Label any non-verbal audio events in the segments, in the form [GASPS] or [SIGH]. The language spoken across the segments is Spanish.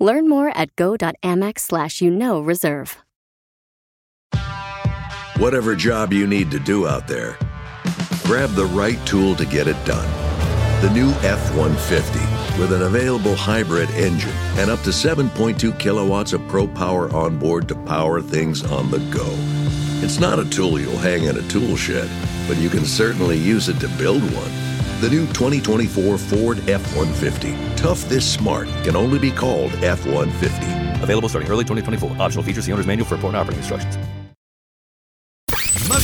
Learn more at go.amex slash you know reserve. Whatever job you need to do out there, grab the right tool to get it done. The new F 150 with an available hybrid engine and up to 7.2 kilowatts of pro power on board to power things on the go. It's not a tool you'll hang in a tool shed, but you can certainly use it to build one. The new 2024 Ford F 150. Tough this smart can only be called F 150. Available starting early 2024. Optional features, the owner's manual for important operating instructions.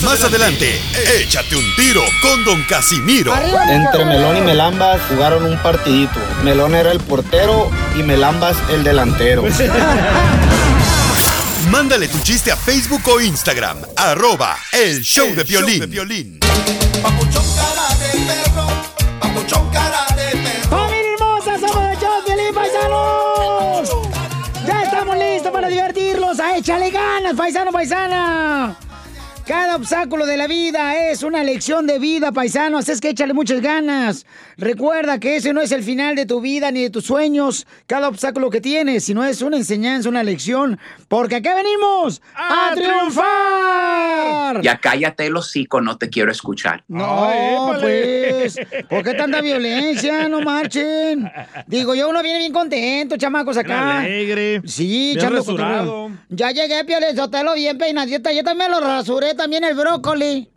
Más adelante, échate un tiro con Don Casimiro. Entre Melón y Melambas jugaron un partidito. Melón era el portero y Melambas el delantero. [LAUGHS] Mándale tu chiste a Facebook o Instagram, arroba el show de violín. ¡Familia hermosa! ¡Somos el show de Piolín, paisanos! ¡Ya estamos listos para divertirlos! ¡A échale ganas, paisano, paisana! Cada obstáculo de la vida es una lección de vida, paisanos. Es que échale muchas ganas. Recuerda que ese no es el final de tu vida ni de tus sueños. Cada obstáculo que tienes, sino es una enseñanza, una lección. Porque acá venimos a, triunfar. Ya cállate el hocico, no te quiero escuchar. No, pues, ¿por qué tanta violencia? No marchen. Digo, yo uno viene bien contento, chamacos, acá. Alegre. Sí, bien. Ya llegué, Piolín Sotelo, bien peinadita. Yo también lo rasuré, también el brócoli.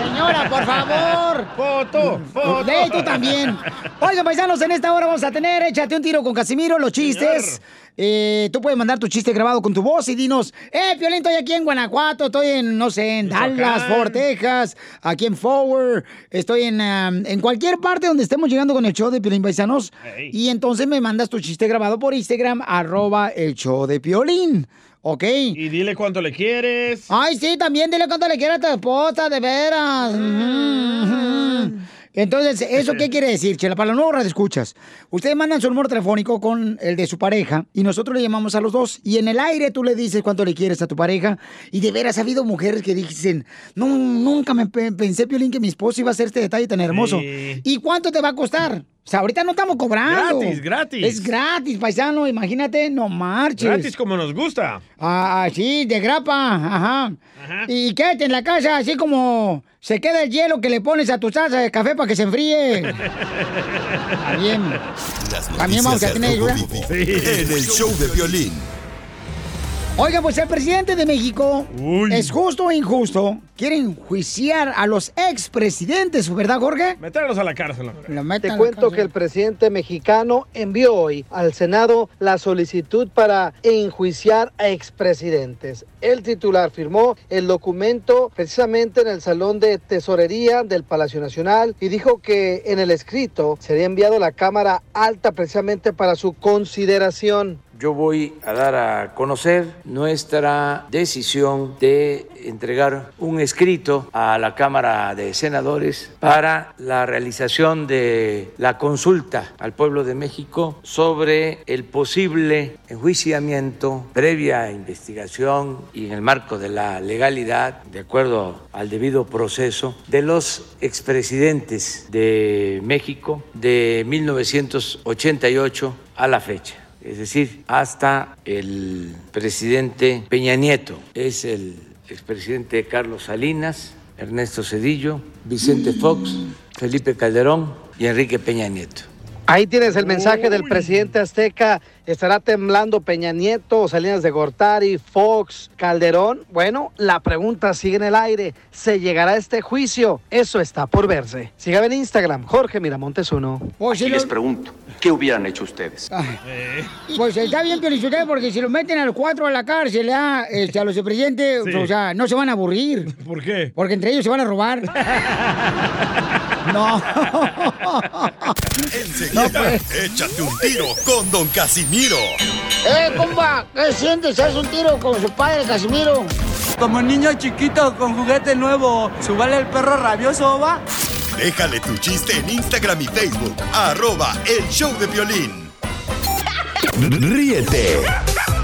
Señora, por favor. Foto, foto. Lee tú también. Oigan, paisanos, en esta hora vamos a tener Échate un tiro con Casimiro, los chistes. Eh, tú puedes mandar tu chiste grabado con tu voz y dinos, eh, Piolín, estoy aquí en Guanajuato, estoy en, no sé, en Dallas, Fort Texas, aquí en Forward, estoy en, um, en cualquier parte donde estemos llegando con el show de Piolín Paisanos. Y entonces me mandas tu chiste grabado por Instagram, arroba el show de Piolín. ¿Ok? Y dile cuánto le quieres. Ay, sí, también dile cuánto le quiere a tu esposa, de veras. Ujú. Entonces, ¿eso qué quiere decir, Chela? Para los nuevos escuchas. Ustedes mandan su número telefónico con el de su pareja y nosotros le llamamos a los dos. Y en el aire tú le dices cuánto le quieres a tu pareja. Y de veras ha habido mujeres que dicen, no, nunca me pe- pensé, Piolín, que mi esposo iba a hacer este detalle tan hermoso. Sí. ¿Y cuánto te va a costar? O sea, ahorita no estamos cobrando. Gratis, gratis. Es gratis, paisano. Imagínate, no marches. Gratis como nos gusta. Ah, sí, de grapa, ajá. Y quédate en la casa así como se queda el hielo que le pones a tu taza de café para que se enfríe. [LAUGHS] Está bien. También vamos a tener ayuda. En el show de violín. Oiga, pues el presidente de México es justo o injusto. Quieren enjuiciar a los expresidentes, ¿verdad, Jorge? Meterlos a la cárcel. hombre. Te cuento cárcel. que el presidente mexicano envió hoy al Senado la solicitud para enjuiciar a expresidentes. El titular firmó el documento precisamente en el Salón de Tesorería del Palacio Nacional y dijo que en el escrito sería enviado a la Cámara Alta precisamente para su consideración. Yo voy a dar a conocer nuestra decisión de entregar un escrito a la Cámara de Senadores para la realización de la consulta al pueblo de México sobre el posible enjuiciamiento previa investigación y en el marco de la legalidad, de acuerdo al debido proceso, de los expresidentes de México de 1988 a la fecha es decir, hasta el presidente Peña Nieto. Es el expresidente Carlos Salinas, Ernesto Cedillo, Vicente Fox, Felipe Calderón y Enrique Peña Nieto. Ahí tienes el mensaje del presidente azteca. ¿Estará temblando Peña Nieto, Salinas de Gortari, Fox, Calderón? Bueno, la pregunta sigue en el aire. ¿Se llegará a este juicio? Eso está por verse. Sígame en Instagram, Jorge Miramontes uno. Pues, Y si les pregunto, ¿qué hubieran hecho ustedes? pues está bien, Piolichotelo, porque si lo meten a los cuatro a la cárcel, ¿ah? Este, a los presidentes, Sí. o sea, no se van a aburrir. ¿Por qué? Porque entre ellos se van a robar. [LAUGHS] No. Enseguida, échate un tiro con Don Casimiro. ¡Eh, compa! ¿Qué sientes? ¿Haz un tiro con su padre, Casimiro? Como niño chiquito con juguete nuevo, ¿subale el perro rabioso, va? Déjale tu chiste en Instagram y Facebook. Arroba El Show de Violín. Ríete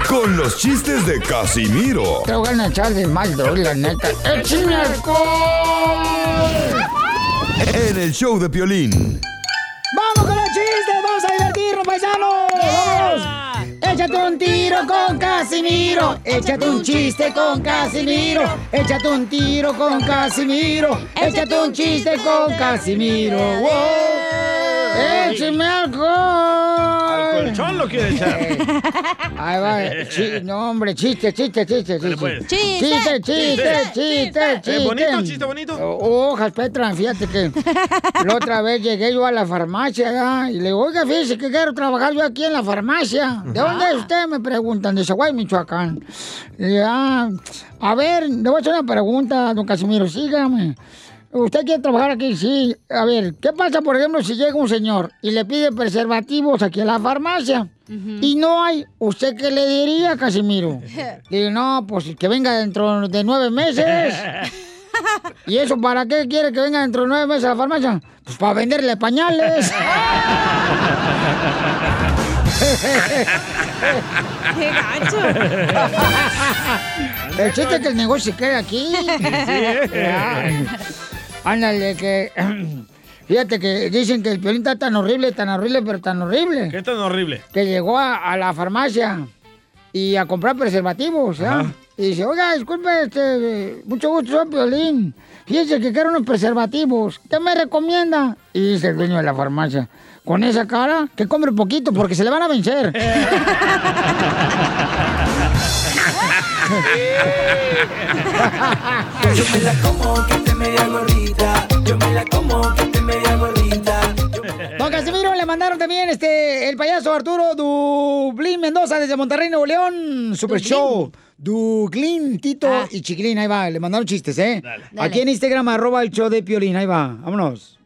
con los chistes de Casimiro Te voy a echar de mal, droga, la neta. ¡Échame alcohol! En el show de Piolín. ¡Vamos con los chistes! ¡Vamos a divertirnos, paisanos! ¡Vamos! Échate un tiro con Casimiro. Échate un chiste con Casimiro. Échate un tiro con Casimiro. Échate un chiste con Casimiro. ¡Wow! ¡Échame alcohol! Colchón lo quiere echar. Ahí va. no, hombre, chiste, chiste, chiste, chiste. pues. Chiste, Chiste. chiste, chiste, Eh, chiste. bonito, chiste bonito. Hojas, Petra, fíjate que la otra vez llegué yo a la farmacia ¿verdad? y le digo, oiga, fíjese que quiero trabajar yo aquí en la farmacia. ¿De dónde es usted? Me preguntan, de Zaguay, Michoacán. Y, ah, a ver, le voy a hacer una pregunta, don Casimiro, sígame. ¿Usted quiere trabajar aquí? Sí. A ver, ¿qué pasa, por ejemplo, si llega un señor y le pide preservativos aquí en la farmacia? Y no hay, ¿usted qué le diría, Casimiro? Le [LAUGHS] digo, no, pues que venga dentro de nueve meses. [LAUGHS] ¿Y eso para qué quiere que venga dentro de nueve meses a la farmacia? Pues para venderle pañales. [LAUGHS] ¡Qué gacho! El chiste es que el negocio se quede aquí. Ay. Ándale, que... [CLEARS THROAT] Fíjate que dicen que el piolín está tan horrible, tan horrible, pero tan horrible. ¿Qué tan horrible? Que llegó a, a la farmacia y a comprar preservativos, ¿ya? Y dice, oiga, disculpe, este, mucho gusto, soy Piolín. Fíjese que quiero unos preservativos. ¿Qué me recomienda? Y dice el dueño de la farmacia, con esa cara, que compre poquito porque se le van a vencer. [LAUGHS] [LAUGHS] Yo me la como que esté media gordita. Yo me la como que esté media gordita. Don Casimiro, le mandaron también este el payaso Arturo Dublín Mendoza desde Monterrey, Nuevo León. Super Show. Duglín, Tito y Chiquilín, ahí va. Le mandaron chistes, ¿eh? Aquí en Instagram, arroba el show de Piolín, ahí va. Vámonos.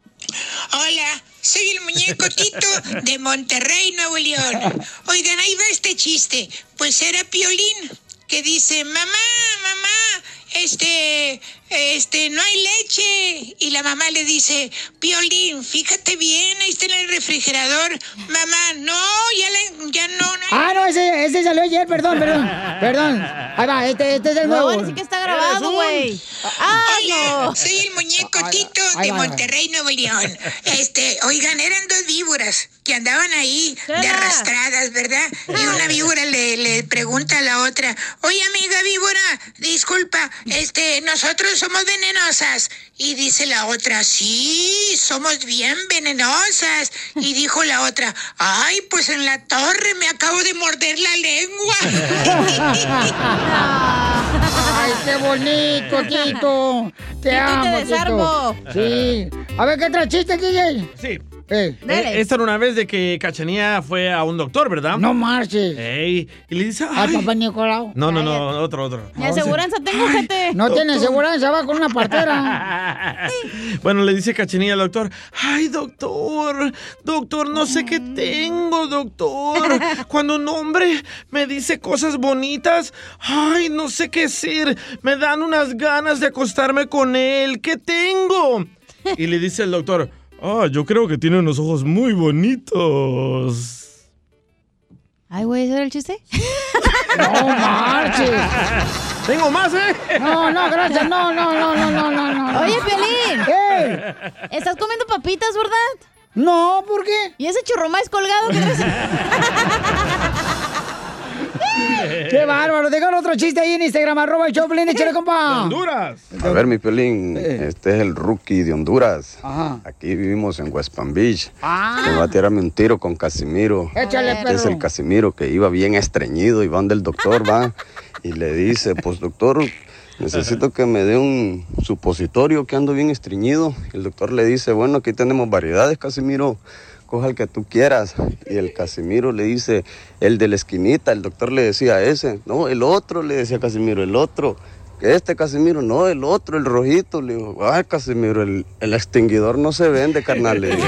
Hola, soy el muñeco Tito de Monterrey, Nuevo León. Oigan, ahí va este chiste. Pues era Piolín que dice, mamá, mamá, este, este, no hay leche. Y la mamá le dice, Piolín, fíjate bien, ahí está en el refrigerador. Mamá, no, ya, la- ya no, no. Ah, no, ese, ese salió ayer, perdón, perdón. Perdón. Ahí va, este, este es el No, nuevo. ahora sí que está grabado, güey. Hola, soy el muñeco Tito de. Monterrey, Nuevo León. Este, oigan, eran dos víboras que andaban ahí de arrastradas, ¿verdad? Y una víbora le, le pregunta a la otra, oye amiga víbora, disculpa, este, nosotros somos venenosas. Y dice la otra, sí, somos bien venenosas. Y dijo la otra, ay, pues en la torre me acabo de morder la lengua. [LAUGHS] Ay, qué bonito, [LAUGHS] Tito. Te Tito, amo, te desarmo. Tito. Sí. A ver, ¿qué trae chiste, DJ? Sí. Eh. Eh, esta era una vez de que Cachanía fue a un doctor, ¿verdad? No marches. Ey, y le dice, Al ay. papá Nicolau. No, no, no, otro, otro. Mi aseguranza tengo, gente. No tiene aseguranza, va con una partera. [LAUGHS] Bueno, le dice Cachanilla al doctor, ay, doctor, doctor, no sé qué tengo, doctor. Cuando un hombre me dice cosas bonitas, ay, no sé qué decir, me dan unas ganas de acostarme con él, ¿qué tengo? Y le dice el doctor, ah, yo creo que tiene unos ojos muy bonitos. Ay, güey, ¿ese era el chiste? No marches. Tengo más, ¿eh? No, no, gracias. No, no, no, no, no, no, no. Oye, Piolín. ¿Qué? ¿Estás comiendo papitas, verdad? No, ¿por qué? ¿Y ese churrumais colgado que traes? [LAUGHS] Qué bárbaro. Dejan otro chiste ahí en Instagram, arroba el Choplin, échale, compa. Honduras. A ver, mi pelín, este es el rookie de Honduras. Ajá. Aquí vivimos en West Palm Beach. Ah. Me va a tirarme un tiro con Casimiro. Échale, Este es el Casimiro que iba bien estreñido y van del doctor, va. Y le dice, pues doctor, necesito que me dé un supositorio que ando bien estreñido. Y el doctor le dice, bueno, aquí tenemos variedades, Casimiro. Coja el que tú quieras. Y el Casimiro le dice, el de la esquinita. El doctor le decía ese. No, el otro, le decía Casimiro, el otro. este Casimiro, no, el otro, el rojito. Le digo, ay, Casimiro, el, el extinguidor no se vende, carnal. le digo. [LAUGHS]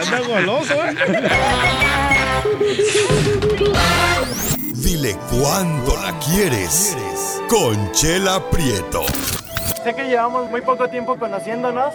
Anda goloso, ¿eh? Dile cuándo la quieres. Conchela Prieto. Sé que llevamos muy poco tiempo conociéndonos.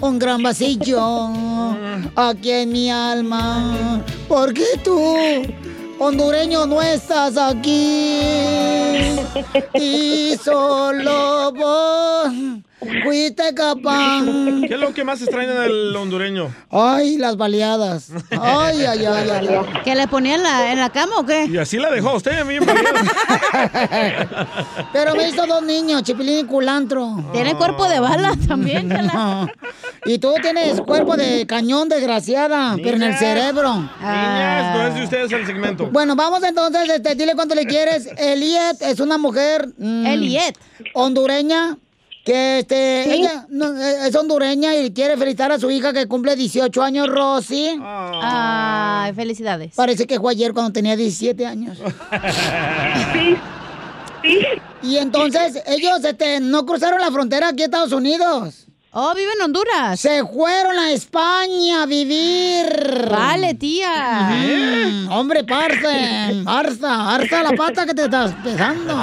Un gran vacío aquí en mi alma. Porque tú, hondureño, no estás aquí. Y solo vos fuiste capaz. ¿Qué es lo que más extraña del hondureño? Ay, las baleadas. Ay, ay, ay, ay. ¿Que le ponía en la, en la cama o qué? Y así la dejó usted, bien Pero me hizo dos niños, Chipilín y Culantro. Tiene cuerpo de bala también. Y tú tienes cuerpo de cañón, desgraciada, pero en el cerebro. Niñas, no es de ustedes el segmento. Bueno, vamos entonces, este, dile cuánto le quieres. Eliet es una mujer. mm, Eliet. Hondureña. Que este, ella no, eh, es hondureña y quiere felicitar a su hija que cumple 18 años, Rosy. Ay, felicidades. Parece que fue ayer cuando tenía 17 años. [LAUGHS] Y entonces ellos este, no cruzaron la frontera aquí a Estados Unidos. Oh, viven en Honduras. Se fueron a España a vivir. Vale, tía. Mm, hombre, parce. Arza, arza la pata que te estás pesando.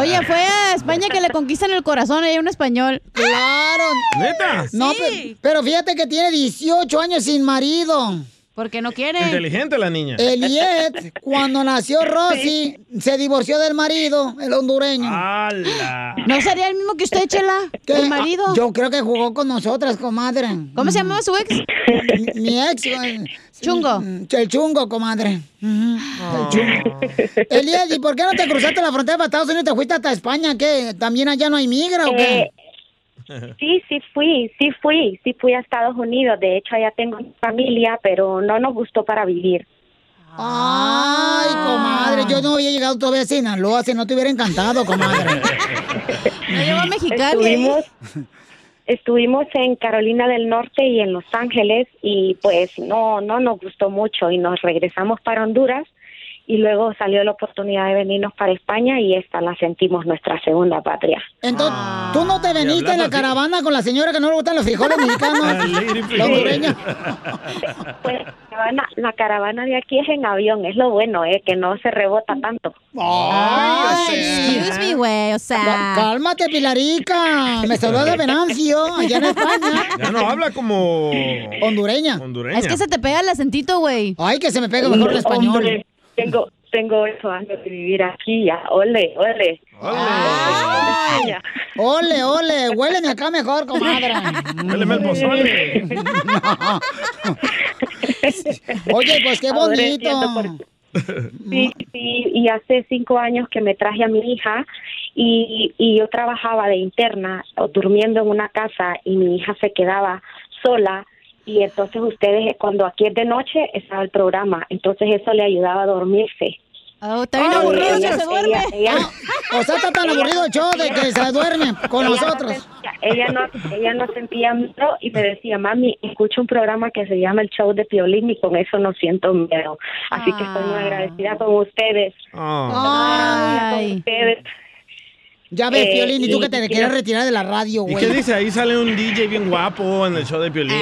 Oye, fue a España que le conquistan el corazón, hay un español. Claro. ¿Neta? No, Sí. pe- pero fíjate que tiene 18 años sin marido. Porque no quiere. Inteligente la niña. Eliet, [LAUGHS] cuando nació Rosy, se divorció del marido, el hondureño. ¡Hala! ¿No sería el mismo que usted, Chela? [LAUGHS] ¿Qué? ¿El marido? Ah, Yo creo que jugó con nosotras, comadre. ¿Cómo se llamaba su ex? Mi, mi ex. eh, Chungo. El chungo, comadre. El chungo. Eliet, ¿y por qué no te cruzaste la frontera para Estados Unidos y te fuiste hasta España? ¿Qué? ¿También allá no hay migra o qué? [LAUGHS] Sí, sí fui, sí fui, sí fui a Estados Unidos. De hecho, allá tengo mi familia, pero no nos gustó para vivir. Ay, comadre, yo no había llegado todavía a Sinaloa, si no te hubiera encantado, comadre. [LAUGHS] No llegó a Mexicali. Estuvimos, estuvimos en Carolina del Norte y en Los Ángeles y pues no, no nos gustó mucho y nos regresamos para Honduras y luego salió la oportunidad de venirnos para España y esta la sentimos nuestra segunda patria. Entonces, ¿tú no te veniste en la caravana con la señora que no le gustan los frijoles mexicanos? [LAUGHS] Ah. Pues la caravana, la caravana de aquí es en avión, es lo bueno, eh, que no se rebota tanto. Ay, Excuse me, güey, o sea. Cálmate, Pilarica. Me saludó de Venancio, allá en España. Ya no habla como Hondureña. hondureña. Es que se te pega el acentito, güey. Ay, que se me pega mejor el español. Hombre, tengo, tengo ocho años de vivir aquí ya, ole, ole. Ole, ole, huéleme acá mejor, comadre. Huéleme el pozole. [LAUGHS] Oye, pues qué bonito. Sí, sí, y hace cinco años que me traje a mi hija y, y yo trabajaba de interna o durmiendo en una casa y mi hija se quedaba sola y entonces ustedes cuando aquí es de noche estaba el programa, entonces eso le ayudaba a dormirse. Oh, está bien Ah, aburrido, ella- ya se duerme. Ella, ella- [LAUGHS] O sea, está tan aburrido el show de que se duerme con ella no nosotros. sentía- ella no, ella no sentía miedo y me decía, mami, escucho un programa que se llama El Show de Piolín y con eso no siento miedo. Así que estoy muy agradecida con ustedes. Ah. Con Ay. ustedes. Ya ves, Eh, Piolín, y tú y- que te y quieres retirar de la radio, ¿Y güey. qué dice? Ahí sale un DJ bien guapo en el show de Piolín.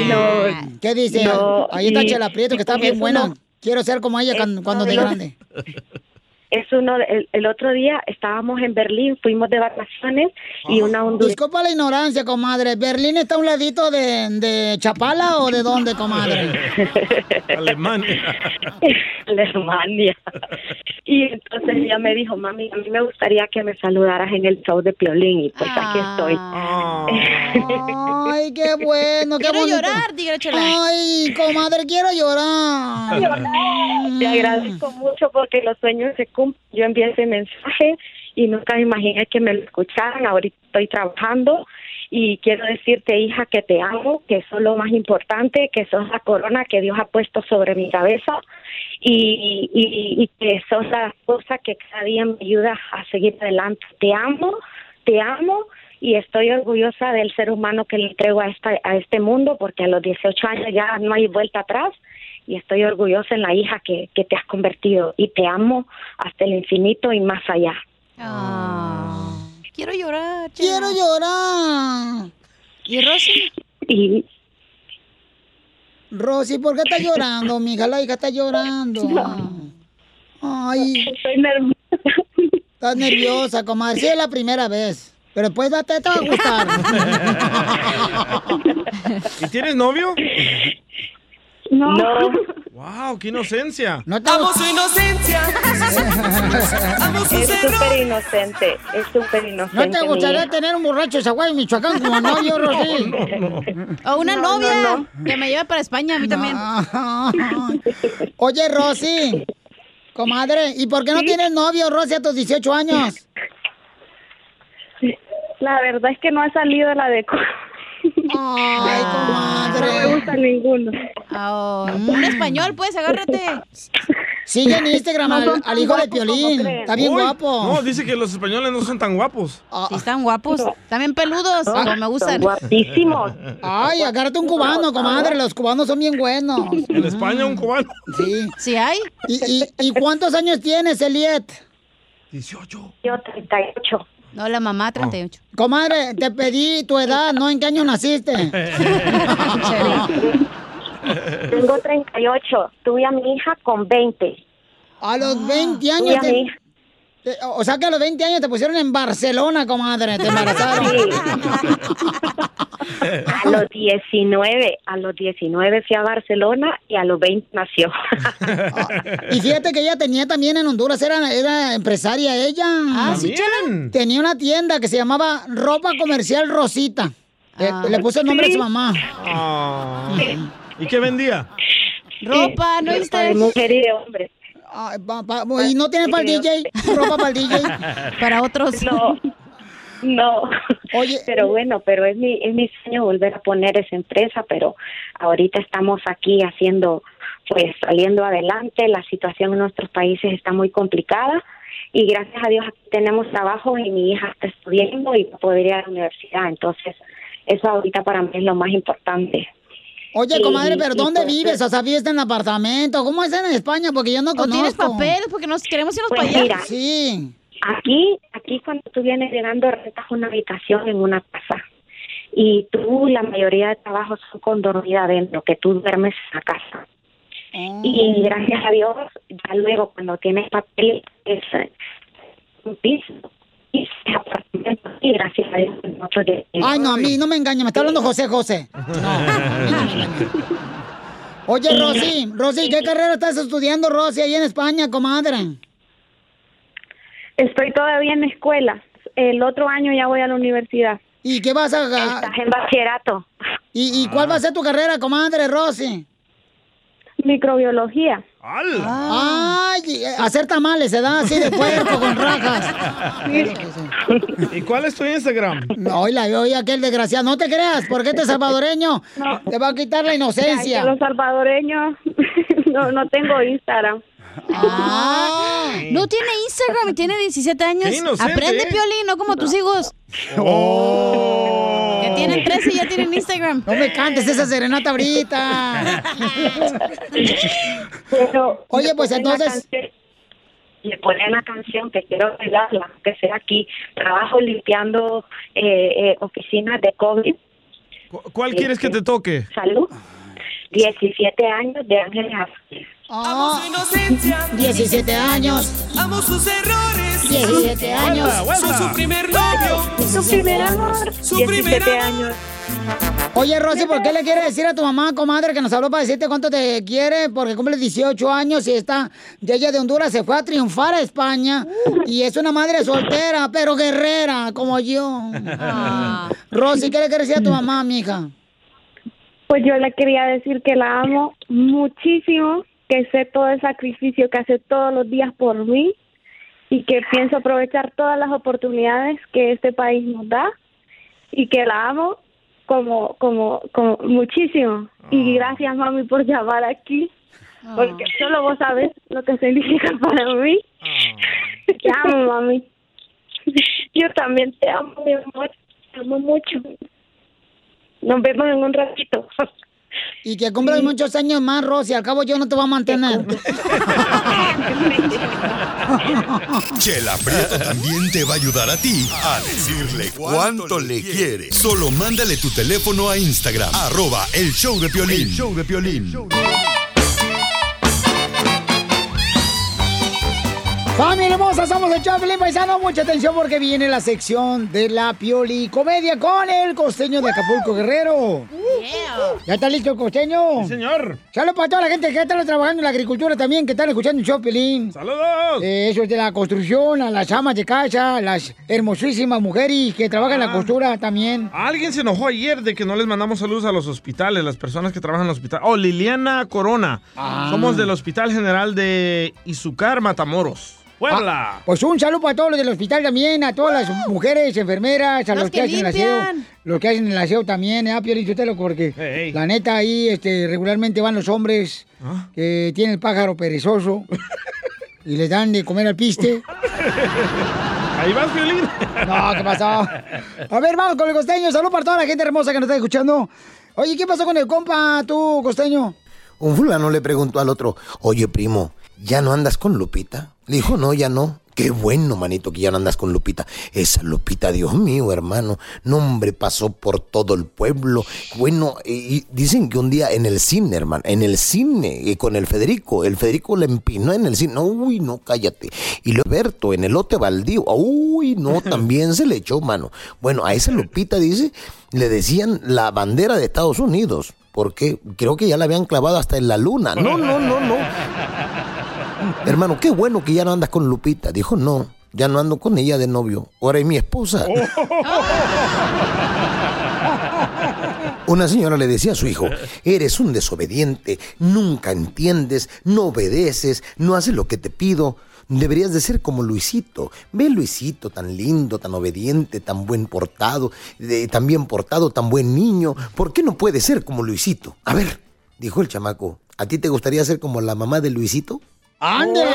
¿Qué dice? No, Ahí está y- Chela Prieto, que está y bien buena. no- Quiero ser como ella cuando, cuando de no, grande. [LAUGHS] Es uno, de- el, el otro día estábamos en Berlín, fuimos de vacaciones y una hondureña. Disculpa la ignorancia, comadre. ¿Berlín está a un ladito de, de Chapala o de dónde, comadre? [LAUGHS] Alemania. [LAUGHS] Alemania. Y entonces ella me dijo, mami, a mí me gustaría que me saludaras en el show de Piolín y pues aquí estoy. Ay, qué bueno, qué Quiero bonito. llorar, diga Chela. Ay, comadre, quiero llorar. Te agradezco mucho porque los sueños se cumplen. Yo envié ese mensaje y nunca me imaginé que me lo escucharan. Ahorita estoy trabajando y quiero decirte, hija, que te amo, que sos lo más importante, que sos la corona que Dios ha puesto sobre mi cabeza y, y, que sos la esposa que cada día me ayuda a seguir adelante. Te amo, te amo y estoy orgullosa del ser humano que le entrego a, esta, a este mundo porque a los 18 años ya no hay vuelta atrás y estoy orgullosa en la hija que, que te has convertido y te amo hasta el infinito y más allá. Quiero llorar. Quiero llorar. ¿Y Rosy? Y Rosy, ¿por qué estás [LAUGHS] llorando, mija? La hija está llorando. Ay. Estoy nerviosa. Estás nerviosa, comadre. Sí, es la primera vez. Pero después date, te va a gustar. [LAUGHS] ¿Y tienes novio? [LAUGHS] No. [LAUGHS] ¡Wow! ¡Qué inocencia! No Amo su inocencia. [LAUGHS] Es súper inocente, es súper inocente. ¿No te gustaría tener un borracho de Zaguay, Michoacán, como [LAUGHS] novio, Rosy? O una No, novia no, no. que me lleve para España, a mí también. Oye, Rosy, comadre, ¿y por qué no tienes novio, Rosy, a tus 18 años? La verdad es que no ha salido la de... Ay, comadre. No me gusta ninguno. Oh, un español, pues, agárrate. Sigue en Instagram No al, hijo de guapos Piolín. Está bien Uy, guapo. No, dice que los españoles no son tan guapos. Sí, están guapos. También peludos, como me gustan. Guapísimos. Ay, agárrate un cubano, comadre. Los cubanos son bien buenos. En España, un cubano. Sí. ¿Sí hay? ¿Y, y, y cuántos años tienes, Eliet? 18. Yo 38. No, la mamá 38. Comadre, te pedí tu edad, ¿no? ¿En qué año naciste? [LAUGHS] Tengo 38. Tuve a mi hija con 20. A los 20 Tuve años. a te- mi hija. Te- o sea que a los 20 años te pusieron en Barcelona, comadre. Te embarazaron. [LAUGHS] A los 19, a los 19 fui a Barcelona y a los 20 nació. Y fíjate que ella tenía también en Honduras, era, era empresaria ella. Ah, ¿sí. Tenía una tienda que se llamaba Ropa Comercial Rosita. Le- Ah. Le, puso el nombre de Sí. su mamá. Ah. ¿Y qué vendía? Ropa, ¿no De viste? mujer y de hombre. Ay, pa- pa- ¿Y no tienes para el DJ? ¿Ropa para el DJ? [LAUGHS] Para otros. No, no. Oye. Pero bueno, pero es mi, es mi sueño volver a poner esa empresa, pero ahorita estamos aquí haciendo, pues saliendo adelante. La situación en nuestros países está muy complicada y gracias a Dios aquí tenemos trabajo y mi hija está estudiando y va a poder ir a la universidad. Entonces, eso ahorita para mí es lo más importante. Oye, Sí, comadre, ¿pero dónde pues, vives? O sea, ¿vives en apartamento? ¿Cómo es en España? Porque yo no ¿O conozco. tienes papeles? Porque nos queremos irnos Pues para allá. mira, Sí. Aquí, aquí cuando tú vienes llegando rentas una habitación en una casa y tú la mayoría de trabajos son con dormida adentro, que tú duermes en la casa. Y gracias a Dios, ya luego cuando tienes papel es un piso y ese apartamento y gracias a Dios nosotros ya- Ay, no, a mí no me engaña. Me está hablando José José. No. Oye, Rosy, Rosy, ¿qué carrera estás estudiando, Rosy, ahí en España, comadre? Estoy todavía en la escuela. El otro año ya voy a la universidad. ¿Y qué vas a...? Estás en bachillerato. ¿Y, y cuál va a ser tu carrera, comadre, Rosy? Microbiología. Ay, eh, hacer tamales, se da así de puerco con rajas. ¿Y cuál es tu Instagram? No, oye, aquel desgraciado. No te creas, porque este salvadoreño te va a quitar la Ay, inocencia. que los salvadoreños [LAUGHS] no, no tengo Instagram. Ah, no tiene Instagram y tiene 17 años. Aprende, ¿eh? Piolín, no como tus hijos. Que tienen 13 y ya tienen Instagram. No me cantes esa serenata ahorita. Oye, pues entonces... Le ponen la canción que quiero bailarla, que sea aquí. Trabajo limpiando eh, eh, oficinas de COVID. ¿Cuál quieres que te toque? Salud. 17 años de Ángeles Azules. Amo su inocencia. 17 años. Amo sus errores. 17 años. Soy su primer novio. Su primer amor. Su 17 primer años. Oye, Rosy, ¿por qué le quieres decir a tu mamá, comadre, que nos habló para decirte cuánto te quiere? Porque cumple 18 años y está, de ella de Honduras se fue a triunfar a España y es una madre soltera, pero guerrera, como yo. Rosy, ¿qué le quieres decir a tu mamá, mija? Pues yo le quería decir que la amo muchísimo, que sé todo el sacrificio que hace todos los días por mí y que pienso aprovechar todas las oportunidades que este país nos da y que la amo como, como, como muchísimo. Y gracias, mami, por llamar aquí, porque solo vos sabes lo que significa [LAUGHS] para mí. Te amo, mami. Yo también te amo, mi amor. Te amo mucho. Nos vemos en un ratito. Y que cumplas muchos años más, Rosy. Al cabo yo no te voy a mantener. [LAUGHS] Chela Prieto también te va a ayudar a ti a decirle cuánto le quiere. Solo mándale tu teléfono a Instagram, arroba el show de Piolín. El show de Piolín. Familia hermosa, somos el Chaplin Paisano. Mucha atención porque viene la sección de la Pioli Comedia con el costeño de Acapulco Guerrero. ¿Ya está listo el costeño? Sí, señor. Saludos para toda la gente que está trabajando en la agricultura también, que están escuchando el show, Piolín. ¡Saludos! Eh, eso es de la construcción, a las amas de casa, las hermosísimas mujeres que trabajan en la costura también. Alguien se enojó ayer de que no les mandamos saludos a los hospitales, las personas que trabajan en el hospital. Oh, Liliana Corona. Ah. Somos del Hospital General de Izucar, Matamoros. Puebla. Ah, pues un saludo para todos los del hospital también, a todas las mujeres, enfermeras, a los, Los que, que hacen el aseo, los que hacen el aseo también, ¿eh? Piolín Sotelo, porque la neta ahí este, regularmente van los hombres Ah. que tienen el pájaro perezoso [LAUGHS] y les dan de comer al piste. [LAUGHS] Ahí vas, Violín. No, ¿qué pasó? A ver, vamos con el costeño. Salud para toda la gente hermosa que nos está escuchando. Oye, ¿qué pasó con el compa, tú, costeño? Un fulano le preguntó al otro, oye primo, ¿ya no andas con Lupita? Le dijo, no, ya no. Qué bueno, manito, que ya no andas con Lupita. Esa Lupita, Dios mío, hermano. No, hombre, pasó por todo el pueblo. Bueno, y, dicen que un día en el cine, hermano, en el cine, y con el Federico, el Federico le empinó en el cine. No, uy, no, cállate. Y lo Berto, en el lote baldío. Uy, no, [LAUGHS] también se le echó mano. Bueno, a esa Lupita, dice, le decían la bandera de Estados Unidos. Porque creo que ya la habían clavado hasta en la luna. No, no, no, no. [LAUGHS] Hermano, qué bueno que ya no andas con Lupita. Dijo, no, ya no ando con ella de novio. Ahora es mi esposa. [LAUGHS] Una señora le decía a su hijo, eres un desobediente, nunca entiendes, no obedeces, no haces lo que te pido. Deberías de ser como Luisito. Ve Luisito, tan lindo, tan obediente, tan buen portado, de- tan bien portado, tan buen niño. ¿Por qué no puede ser como Luisito? A ver, dijo el chamaco, ¿a ti te gustaría ser como la mamá de Luisito? ¡Ándale,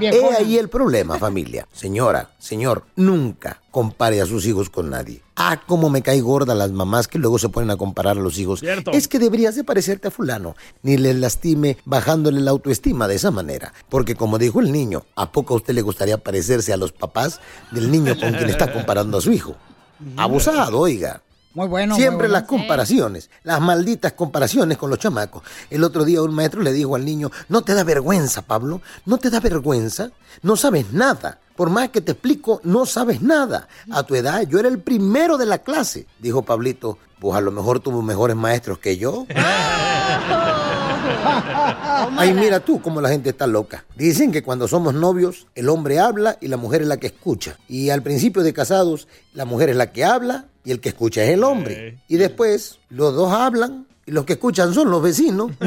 He ahí el problema, familia. Señora, señor, nunca compare a sus hijos con nadie. Ah, cómo me cae gorda las mamás que luego se ponen a comparar a los hijos. Cierto. Es que deberías de parecerte a fulano, ni les lastime bajándole la autoestima de esa manera. Porque como dijo el niño, ¿a poco a usted le gustaría parecerse a los papás del niño con quien está comparando a su hijo? [LAUGHS] Abusado, oiga. Muy bueno. Siempre muy las comparaciones, las malditas comparaciones con los chamacos. El otro día un maestro le dijo al niño, no te da vergüenza, Pablo, no te da vergüenza, no sabes nada. Por más que te explico, no sabes nada. A tu edad yo era el primero de la clase, dijo Pablito. Pues a lo mejor tuvo mejores maestros que yo. [LAUGHS] [LAUGHS] Ay, mira tú cómo la gente está loca. Dicen que cuando somos novios, el hombre habla y la mujer es la que escucha. Y al principio de casados, la mujer es la que habla y el que escucha es el hombre. Y después, los dos hablan y los que escuchan son los vecinos. [LAUGHS]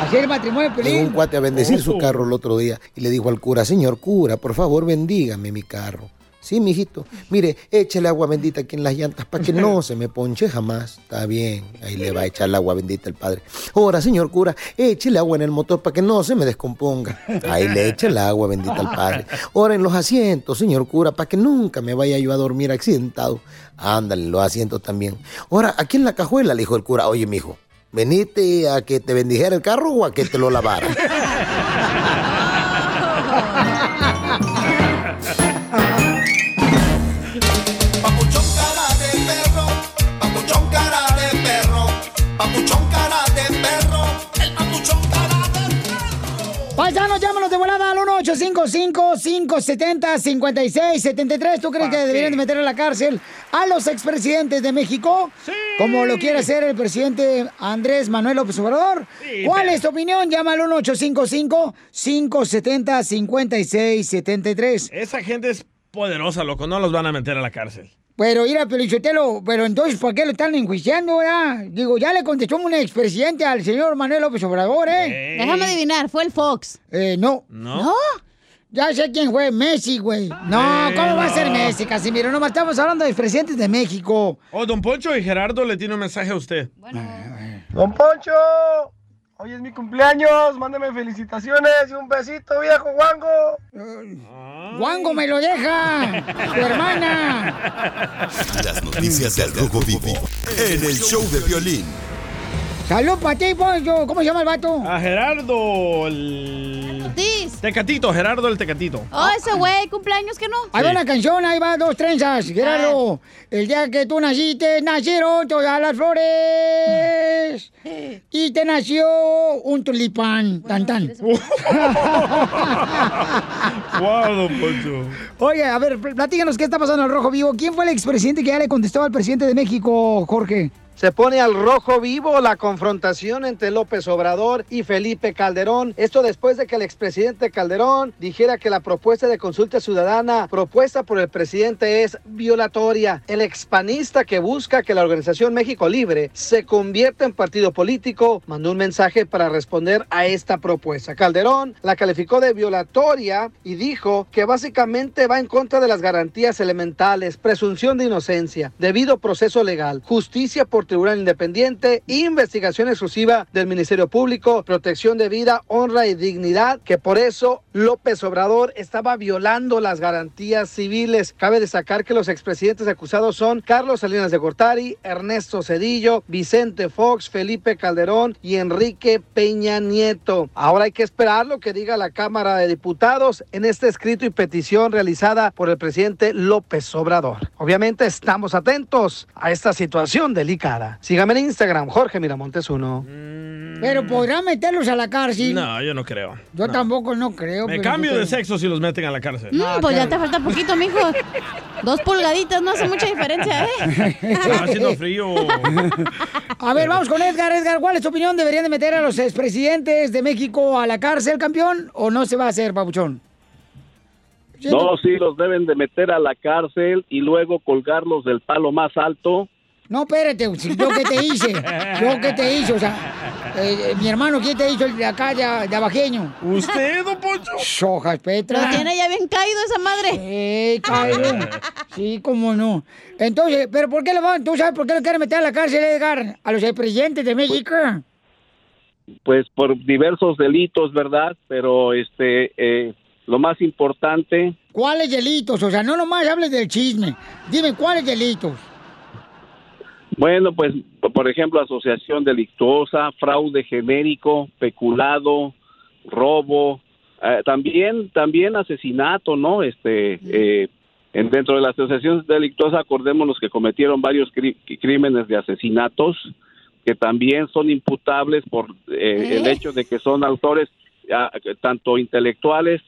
Así el matrimonio, Llegó un cuate a bendecir su carro el otro día y le dijo al cura, señor cura, por favor bendígame mi carro. Sí, mijito. Mire, échale agua bendita aquí en las llantas para que no se me ponche jamás. Está bien. Ahí le va a echar el agua bendita el padre. Ahora, señor cura, échele agua en el motor para que no se me descomponga. Ahí le echa el agua bendita al padre. Ahora en los asientos, señor cura, para que nunca me vaya yo a dormir accidentado. Ándale, los asientos también. Ahora, aquí en la cajuela le dijo el cura, oye, mijo, ¿veniste a que te bendijera el carro o a que te lo lavara? 1-855-570-5673. ¿Tú crees que deberían de meter a la cárcel a los expresidentes de México? Sí. Como lo quiere hacer el presidente Andrés Manuel López Obrador. Sí, ¿Cuál pero- es tu opinión? Llama al 1-855-570-5673. Esa gente es poderosa, loco. No los van a meter a la cárcel. Pero, mira, Pelichotelo, pero entonces, ¿por qué lo están enjuiciando, ya? Digo, ya le contestó un expresidente al señor Manuel López Obrador, ¿eh? Déjame adivinar, fue el Fox. Eh, no. ¿No? ¿No? Ya sé quién fue, Messi, güey. No, ¿cómo va a ser. Messi, Casimiro? No, estamos hablando de presidentes de México. Oh, don Poncho y Gerardo le tiene un mensaje a usted. Don Poncho, hoy es mi cumpleaños, mándame felicitaciones y un besito, viejo Wango. Wango me lo deja, tu hermana. Las noticias del Rojo Vivo en el show de violín. Salud para ti, Poncho. ¿Cómo se llama el vato? A Gerardo, el... Tecatito, Gerardo el Tecatito. Oh, ese güey, cumpleaños que no. Ahí va una canción, ahí va dos trenzas. Gerardo, el día que tú naciste, nacieron todas las flores. [LAUGHS] Y te nació un tulipán. Tan, tan. Wow, [LAUGHS] don Poncho. Oye, a ver, platícanos qué está pasando en el Rojo Vivo. ¿Quién fue el expresidente que ya le contestó al presidente de México, Jorge? Se pone al rojo vivo la confrontación entre López Obrador y Felipe Calderón. Esto después de que el expresidente Calderón dijera que la propuesta de consulta ciudadana propuesta por el presidente es violatoria. El expanista que busca que la organización México Libre se convierta en partido político mandó un mensaje para responder a esta propuesta. Calderón la calificó de violatoria y dijo que básicamente va en contra de las garantías elementales, presunción de inocencia, debido proceso legal, justicia por tribunal independiente, investigación exclusiva del Ministerio Público, protección de vida, honra y dignidad, que por eso López Obrador estaba violando las garantías civiles. Cabe destacar que los expresidentes acusados son Carlos Salinas de Gortari, Ernesto Cedillo, Vicente Fox, Felipe Calderón y Enrique Peña Nieto. Ahora hay que esperar lo que diga la Cámara de Diputados en este escrito y petición realizada por el presidente López Obrador. Obviamente estamos atentos a esta situación delicada. Sígame en Instagram, Jorge Miramontes 1. Pero podrán meterlos a la cárcel. No, yo no creo. Yo tampomo no creo. Me pero cambio de sexo si los meten a la cárcel. Mm, pues ya te falta poquito, mijo. [LAUGHS] Dos pulgaditas no hace mucha diferencia, ¿eh? Está haciendo frío. [LAUGHS] A ver, vamos con Edgar. Edgar, ¿cuál es tu opinión? ¿Deberían de meter a los expresidentes de México a la cárcel, campeón? ¿O no se va a hacer, papuchón? No, sí, los deben de meter a la cárcel y luego colgarlos del palo más alto. No, espérate, ¿yo qué te hice? ¿Yo qué te hice? O sea, eh, eh, mi hermano, ¿quién te hizo el de acá, de, de abajeño? ¿Usted, don Poncho? Sojas, Petra. Lo tiene ya bien caído esa madre. Eh, caído. Sí, cómo no. Entonces, ¿pero por qué le van? ¿Tú sabes por qué lo quieren meter a la cárcel, Edgar? A los presidentes de México. pues por diversos delitos, ¿verdad? Pero este eh, lo más importante, ¿Cuáles delitos? O sea, no nomás hables del chisme. Dime, ¿cuáles delitos? Bueno, pues por ejemplo, asociación delictuosa, fraude genérico, peculado, robo, eh, también también asesinato, ¿no? Este eh, en, dentro de la asociación delictuosa, acordémonos que cometieron varios crímenes de asesinatos que también son imputables por eh, el hecho de que son autores ah, tanto intelectuales,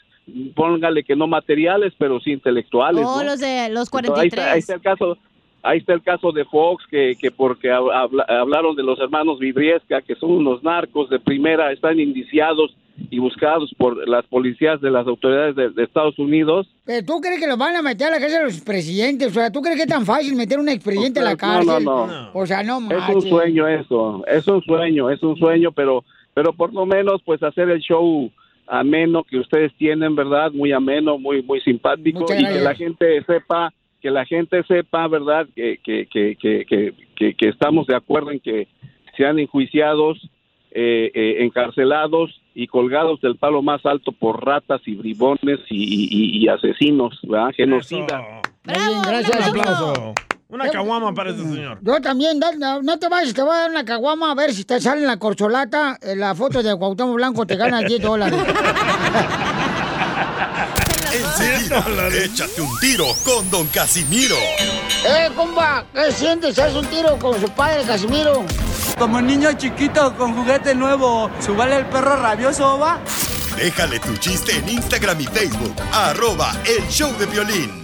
póngale que no materiales, pero sí intelectuales. Oh, ¿no? los de los Entonces, Ahí está, ahí 43. está el caso. Ahí está el caso de Fox, que, que porque hab- habla- hablaron de los hermanos Vibriesca, que son unos narcos de primera, están indiciados y buscados por las policías de las autoridades de, de Estados Unidos. ¿Pero tú crees que los van a meter a la cárcel los presidentes? O sea, ¿tú crees que es tan fácil meter un expresidente a la No, cárcel? no, no. O sea, no Es un sueño eso, es un sueño, es un sueño, pero, pero por lo menos pues hacer el show ameno que ustedes tienen, ¿verdad? Muy ameno, muy, muy simpático y que la gente sepa, que la gente sepa, ¿verdad? Que, que, que, que, que, que- que estamos de acuerdo en que sean enjuiciados, eh, eh, encarcelados y colgados del palo más alto por ratas y bribones y, y- y- y asesinos, ¿verdad? Genocidas. Muy bien, gracias. Un aplauso. Una caguama para este señor. Yo también, no, no te vayas, te voy a dar una caguama a ver si te sale en la corcholata eh, la foto de Cuauhtémoc Blanco, te ganas 10 dólares. [LAUGHS] Enseguida, [LAUGHS] échate un tiro con Don Casimiro. ¡Eh, compa! ¿Qué sientes? ¿Haz un tiro con su padre, Casimiro? Como niño chiquito con juguete nuevo, ¿subale el perro rabioso, va? Déjale tu chiste en Instagram y Facebook, arroba el show de violín.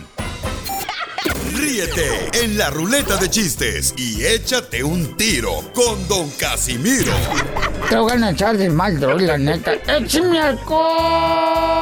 Ríete en la ruleta de chistes y échate un tiro con Don Casimiro. Te voy a echar de mal, droga, la neta. ¡Échame alcohol!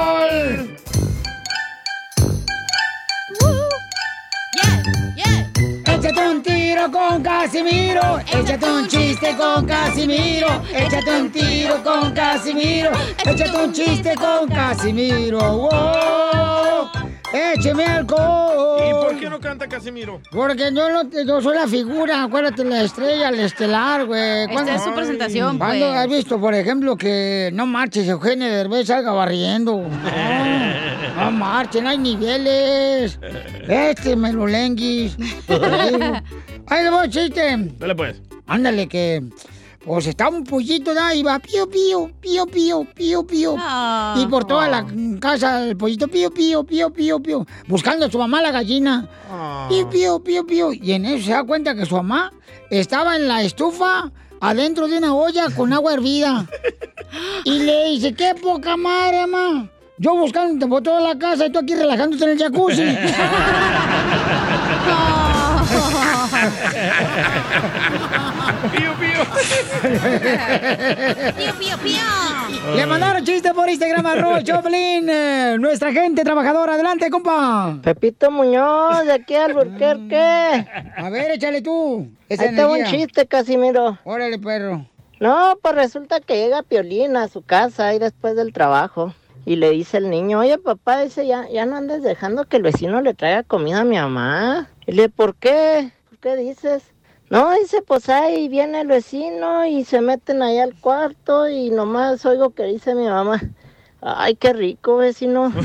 Tiro con Casimiro. Échate un chiste con Casimiro. Échate un tiro con Casimiro. Échate un chiste con Casimiro. ¡Wow! ¡Écheme alcohol! ¿Y por qué no canta Casimiro? Porque yo, no, yo soy la figura, acuérdate, la estrella, el estelar, güey. Esta es su presentación, ¿Cuándo pues. has visto, por ejemplo, que no marches, Eugenio Derbez salga barriendo? [LAUGHS] No, no marchen, hay niveles. Este melolenguis. [LAUGHS] Ahí le voy, chiste. Dale pues. Ándale, que... Pues está un pollito, ¿da? Y va pío, pío, pío, pío, pío, pío. Y por toda la casa el pollito pío, pío, pío, pío, pío. Buscando a su mamá la gallina. Pío, pío, pío, pío. Y en eso se da cuenta que su mamá estaba en la estufa adentro de una olla con agua hervida. [LAUGHS] Y le dice, qué poca madre, mamá. Yo buscándote por toda la casa y tú aquí relajándote en el jacuzzi. [LAUGHS] [LAUGHS] Pío, Pío, pío, pío. Le mandaron chiste por Instagram, arroba Choplin. eh, nuestra gente trabajadora. Adelante, compa. Pepito Muñoz, de aquí al Burquerque. A ver, échale tú. Esa Ahí está un chiste, Casimiro. Órale, perro. No, pues resulta que llega Piolín a su casa ahí después del trabajo. Y le dice el niño, oye papá, dice, ya, ya no andes dejando que el vecino le traiga comida a mi mamá. Y le, ¿por qué? ¿Por qué dices? No, dice, pues ahí viene el vecino y se meten ahí al cuarto y nomás oigo que dice mi mamá, ay, qué rico vecino. [LAUGHS]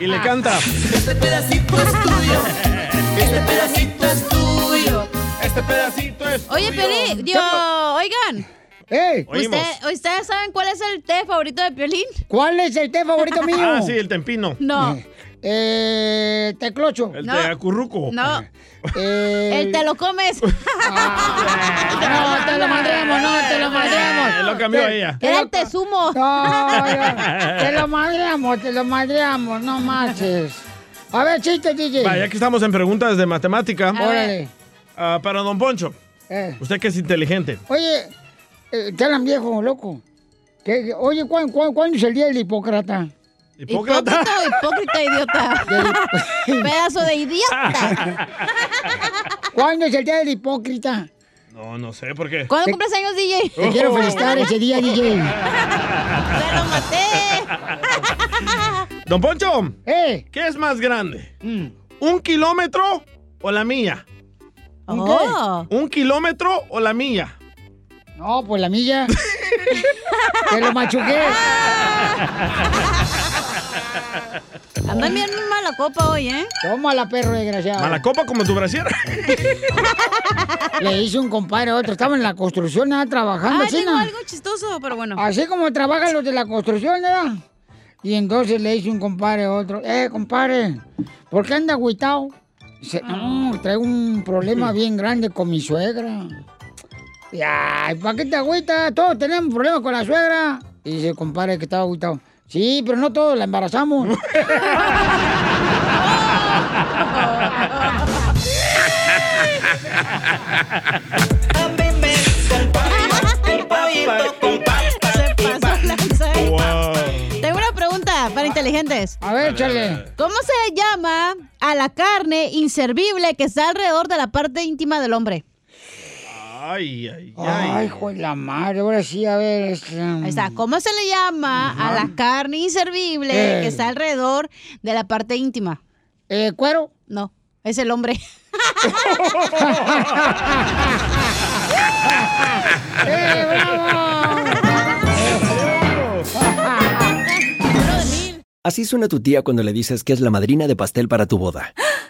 Y le canta. Este pedacito es tuyo. Este pedacito es tuyo. Este pedacito es Oye, Piolín, Dios, oigan. ¡Ey! ¿Usted- ¿Ustedes saben cuál es el té favorito de Piolín? ¿Cuál es el té favorito mío? Ah, sí, el tempino. No. Eh, teclocho. El No. de acurruco. No. [LAUGHS] Eh, El te lo comes. [LAUGHS] No, te lo madreamos, no, te lo madreamos. Eh, lo cambió Te- ella. te Era el te sumo. No, [LAUGHS] te lo madreamos, te lo madreamos, no marches. A ver, chiste, DJ. Va, ya que estamos en preguntas de matemática. Órale. ah, para don Poncho. Eh. Usted que es inteligente. Oye, eh, te hablan viejo, loco. ¿Qué- qué- oye, ¿cuándo, cuándo, cuándo es el día del hipócrata? Hipócrita hipócrita, idiota. Pedazo de idiota. [LAUGHS] ¿Cuándo es el día del hipócrita? No, no sé por qué. ¿Cuándo cumples años, DJ? Te quiero felicitar ese día, DJ. ¡Se [LAUGHS] lo maté! Don Poncho. ¿Eh? ¿Qué es más grande? Mm. ¿Un kilómetro o la milla? ¿Un Oh. ¿Un kilómetro o la milla? No, pues la milla. [LAUGHS] Te lo machuqué. Andan bien mala copa hoy, ¿eh? Tómala, perro desgraciado. Mala copa como tu brasier. Le hice un compadre a otro. Estaba en la construcción, nada, trabajando. Ah, algo chistoso, pero bueno. Así como trabajan los de la construcción, ¿verdad? Y entonces le hice un compadre a otro. Eh, compadre, ¿por qué anda agüitado? Dice, no, traigo un problema bien grande con mi suegra. Y, ay, ¿para qué te agüitas? Todos tenemos problemas con la suegra. Y dice, compadre, que estaba agüitado. Sí, pero no todos, la embarazamos. Se pasó lanza. Tengo una pregunta para inteligentes. A ver, échale. ¿Cómo se llama a la carne inservible que está alrededor de la parte íntima del hombre? Ay, ay, Ay, hijo de la madre, ahora sí, a ver. es, um, Ahí está. ¿Cómo se le llama a la carne inservible Eh. que está alrededor de la parte íntima? Eh, ¿Cuero? No, es el hombre. [LAUGHS] [LAUGHS] ¡Eh, bravo! Así suena tu tía cuando le dices que es la madrina de pastel para tu boda.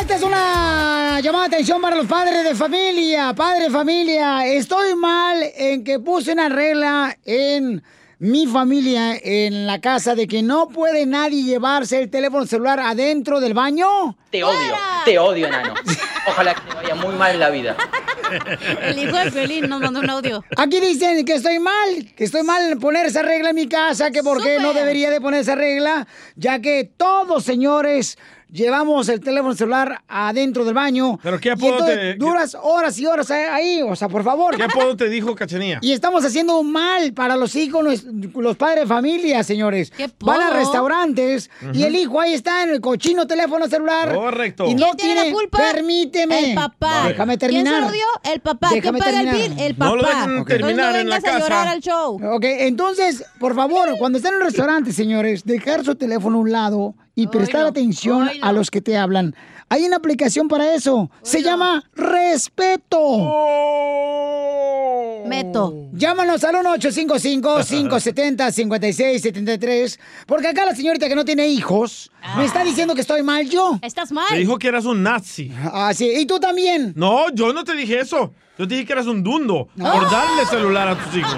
Esta es una llamada de atención para los padres de familia. Padre de familia, estoy mal en que puse una regla en mi familia, en la casa, de que no puede nadie llevarse el teléfono celular adentro del baño. Te odio, te odio, enano. Ojalá que te vaya muy mal en la vida. [LAUGHS] El hijo de Piolín nos mandó un audio. Aquí dicen que estoy mal, que estoy mal en poner esa regla en mi casa, que por qué no debería de poner esa regla, ya que todos, señores, llevamos el teléfono celular adentro del baño. ¿Pero qué y apodo entonces te- Duras horas y horas ahí, o sea, por favor. ¿Qué apodo te dijo Cachanía? Y estamos haciendo un mal para los hijos, los padres de familia, señores. Van a restaurantes y el hijo ahí está en el cochino teléfono celular. Correcto. Y no ¿Quién tiene la culpa? Permíteme. El papá. Déjame ¿Quién se terminar. lo dio? El papá. ¿Quién Déjame paga el terminar. bill? El papá. No lo dejan terminar no en la vengas a llorar casa. al show. Ok, entonces, por favor, cuando estén en el restaurante, señores, dejar su teléfono a un lado y prestar atención a los que te hablan. Hay una aplicación para eso. Se llama Respeto. Meto. Llámanos al 1-855-570-5673. Porque acá la señorita que no tiene hijos me está diciendo que estoy mal yo. Estás Te dijo que eras un nazi. Ah, sí. ¿Y tú también? No, yo no te dije eso. Yo te dije que eras un dundo por darle celular a tus hijos.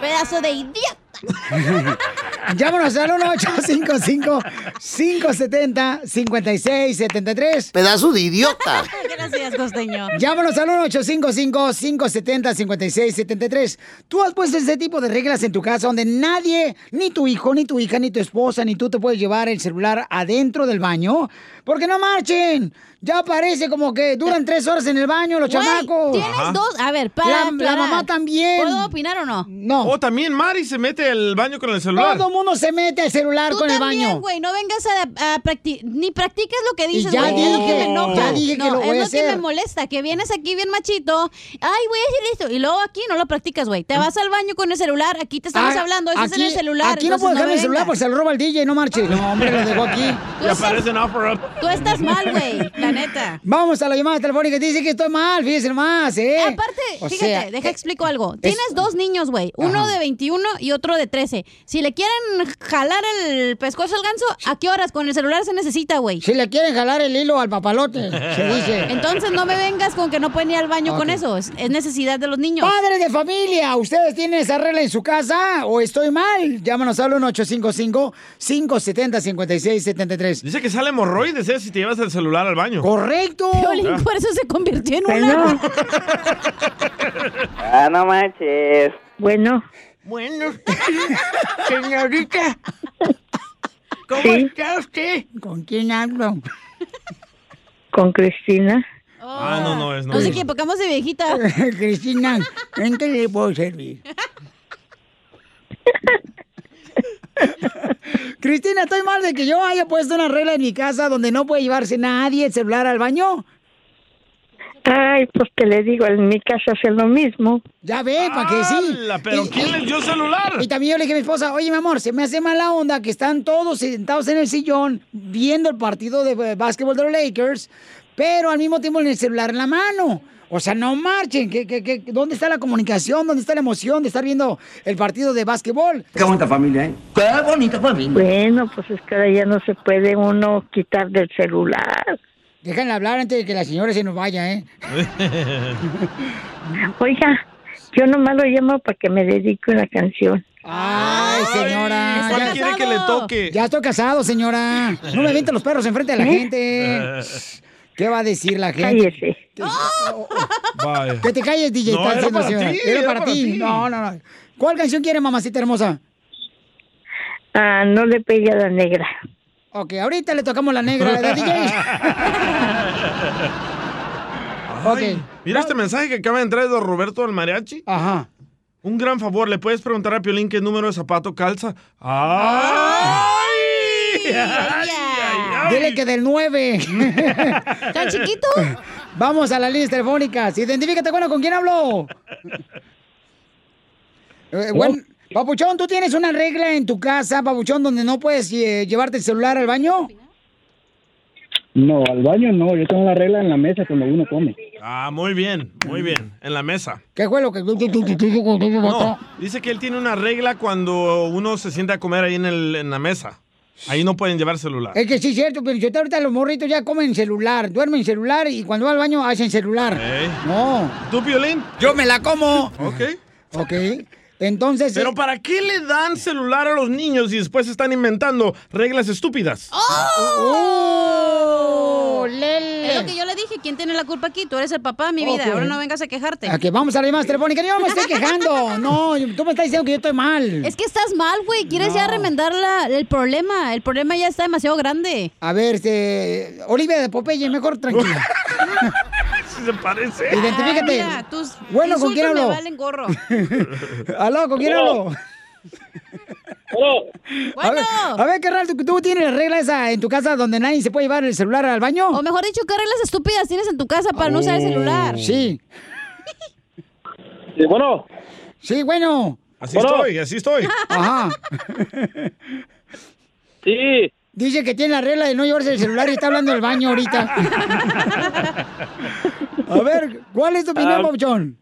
Pedazo de idiota. [LAUGHS] Llámanos al 1-855-570-5673. Pedazo de idiota. [LAUGHS] Gracias, costeño. Llámanos al 1-855-570-5673. Tú has puesto ese tipo de reglas en tu casa donde nadie, ni tu hijo, ni tu hija, ni tu esposa, ni tú te puedes llevar el celular adentro del baño. Porque no marchen. Ya parece como que duran tres horas en el baño los Güey, chamacos. Tienes dos. A ver, para. La, la mamá también. ¿Puedo opinar o no? No. O también Mari se mete al baño con el celular. Todo mundo se mete al celular Tú con el baño. güey, no vengas a, practicar, ni practiques lo que dices, ya güey. es lo que dije, me enoja. ya dije que No, lo voy es a lo que me molesta, que vienes aquí bien machito, ay, voy a decir esto, y luego aquí no lo practicas, güey. Te vas al baño con el celular, aquí te estamos Ah, hablando, estás en aquí- el celular. Aquí no puedo dejar el celular porque se lo roba el DJ, no marche. No, hombre, lo dejó aquí. En Offer Up. Tú estás mal, güey, la neta. Vamos a la llamada telefónica. Dice que estoy mal, fíjese nomás, ¿eh? Aparte, O fíjate, sea, deja eh, explico algo. Tienes dos niños, güey. Uno Ajá. de 21 y otro de 13. Si le quieren jalar el pescuezo al ganso, ¿a qué horas? Con el celular se necesita, güey. Si le quieren jalar el hilo al papalote, se dice. [LAUGHS] Entonces no me vengas con que no pueden ir al baño con eso. Es, es necesidad de los niños. Padres de familia, ¿ustedes tienen esa regla en su casa o estoy mal? Llámanos al 1-855-570-5673. Dice que sale hemorroides, ¿eh? Si te llevas el celular al baño. Correcto. [LAUGHS] Piolín, por eso se convirtió en una. [LAUGHS] Ah, no manches. Bueno. Bueno, [LAUGHS] señorita. ¿Cómo Sí. está usted? ¿Con quién hablo? Con Cristina. Ah, no, no, es no. No sé qué, pocamos de viejita. [LAUGHS] Cristina, ¿en qué le puedo servir? [LAUGHS] Cristina, estoy mal de que yo haya puesto una regla en mi casa donde no puede llevarse nadie el celular al baño. Ay, pues que le digo, en mi casa hacen lo mismo. Ya ve, ¿para qué sí? pero ¿quién les dio celular? Y también yo le dije a mi esposa, oye, mi amor, se me hace mala onda que están todos sentados en el sillón viendo el partido de eh, básquetbol de los Lakers, pero al mismo tiempo en el celular en la mano. O sea, no marchen. ¿Qué, qué, qué- dónde está la comunicación? ¿Dónde está la emoción de estar viendo el partido de básquetbol? Qué bonita familia, ¿eh? Qué bonita familia. Bueno, pues es que ahora ya no se puede uno quitar del celular. Déjenla hablar antes de que la señora se nos vaya, ¿eh? [LAUGHS] Oiga, yo nomás lo llamo para que me dedique una canción. Ay, señora. ¿cuál ya- quiere que le toque? Ya estoy casado, señora. No me avienten los perros enfrente de la ¿Eh? gente. [LAUGHS] ¿Qué va a decir la gente? Cállese. Vaya. Que te calles, DJ. No, era para señora. ti, Era era para para ti. ti. No, no, no. ¿Cuál canción quiere, mamacita hermosa? Ah, no le pegue a la negra. Ok, ahorita le tocamos la negra de DJ. [LAUGHS] Ay, Mira este mensaje que acaba de entrar de don Roberto del Mariachi. Ajá. Un gran favor, ¿le puedes preguntar a Piolín qué número de zapato calza? ¡Ay! Dile que del 9. [LAUGHS] ¿Tan chiquito? Vamos a las líneas telefónicas. Identifícate, bueno, ¿con quién hablo? Eh, bueno, Papuchón, ¿tú tienes una regla en tu casa, Papuchón, donde no puedes eh, llevarte el celular al baño? No, al baño no, yo tengo la regla en la mesa cuando uno come. Ah, muy bien, muy bien. En la mesa. ¿Qué fue lo que... No, dice que él tiene una regla cuando uno se sienta a comer ahí en, el, en la mesa. Ahí no pueden llevar celular. Es que sí es cierto, pero yo ahorita los morritos ya comen celular, duermen celular y cuando va al baño hacen celular. No. ¿Tú, Piolín? Yo me la como. Ok. Ok. Entonces... Pero eh, ¿para qué le dan celular a los niños y después están inventando reglas estúpidas? ¡Oh! Es lo que yo le dije, ¿quién tiene la culpa aquí? Tú eres el papá, mi vida. Ahora no vengas a quejarte. A que vamos a la llamada telefónica. Yo no me estoy quejando. No, tú me estás diciendo que yo estoy mal. Es que estás mal, güey. Quieres ya remendar la- el problema. El problema ya está demasiado grande. A ver, este. Olivia de Popeye, mejor tranquila. [LAUGHS] Si se parece. Identifícate. Mira, tus Bueno, ¿con quién hablo? me valen gorro. [LAUGHS] Aló, ¿con quién hablo? A ver, a ver, carnal, ¿tú, tú tienes la regla esa en tu casa donde nadie se puede llevar el celular al baño? O mejor dicho, ¿qué reglas estúpidas tienes en tu casa para no usar el celular? Sí. [LAUGHS] Sí, bueno. Sí, bueno. Así estoy, así estoy. Ajá. Sí. Dice que tiene la regla de no llevarse el celular y está hablando del baño ahorita. [LAUGHS] A ver, ¿cuál es tu opinión, Ah. Papuchón?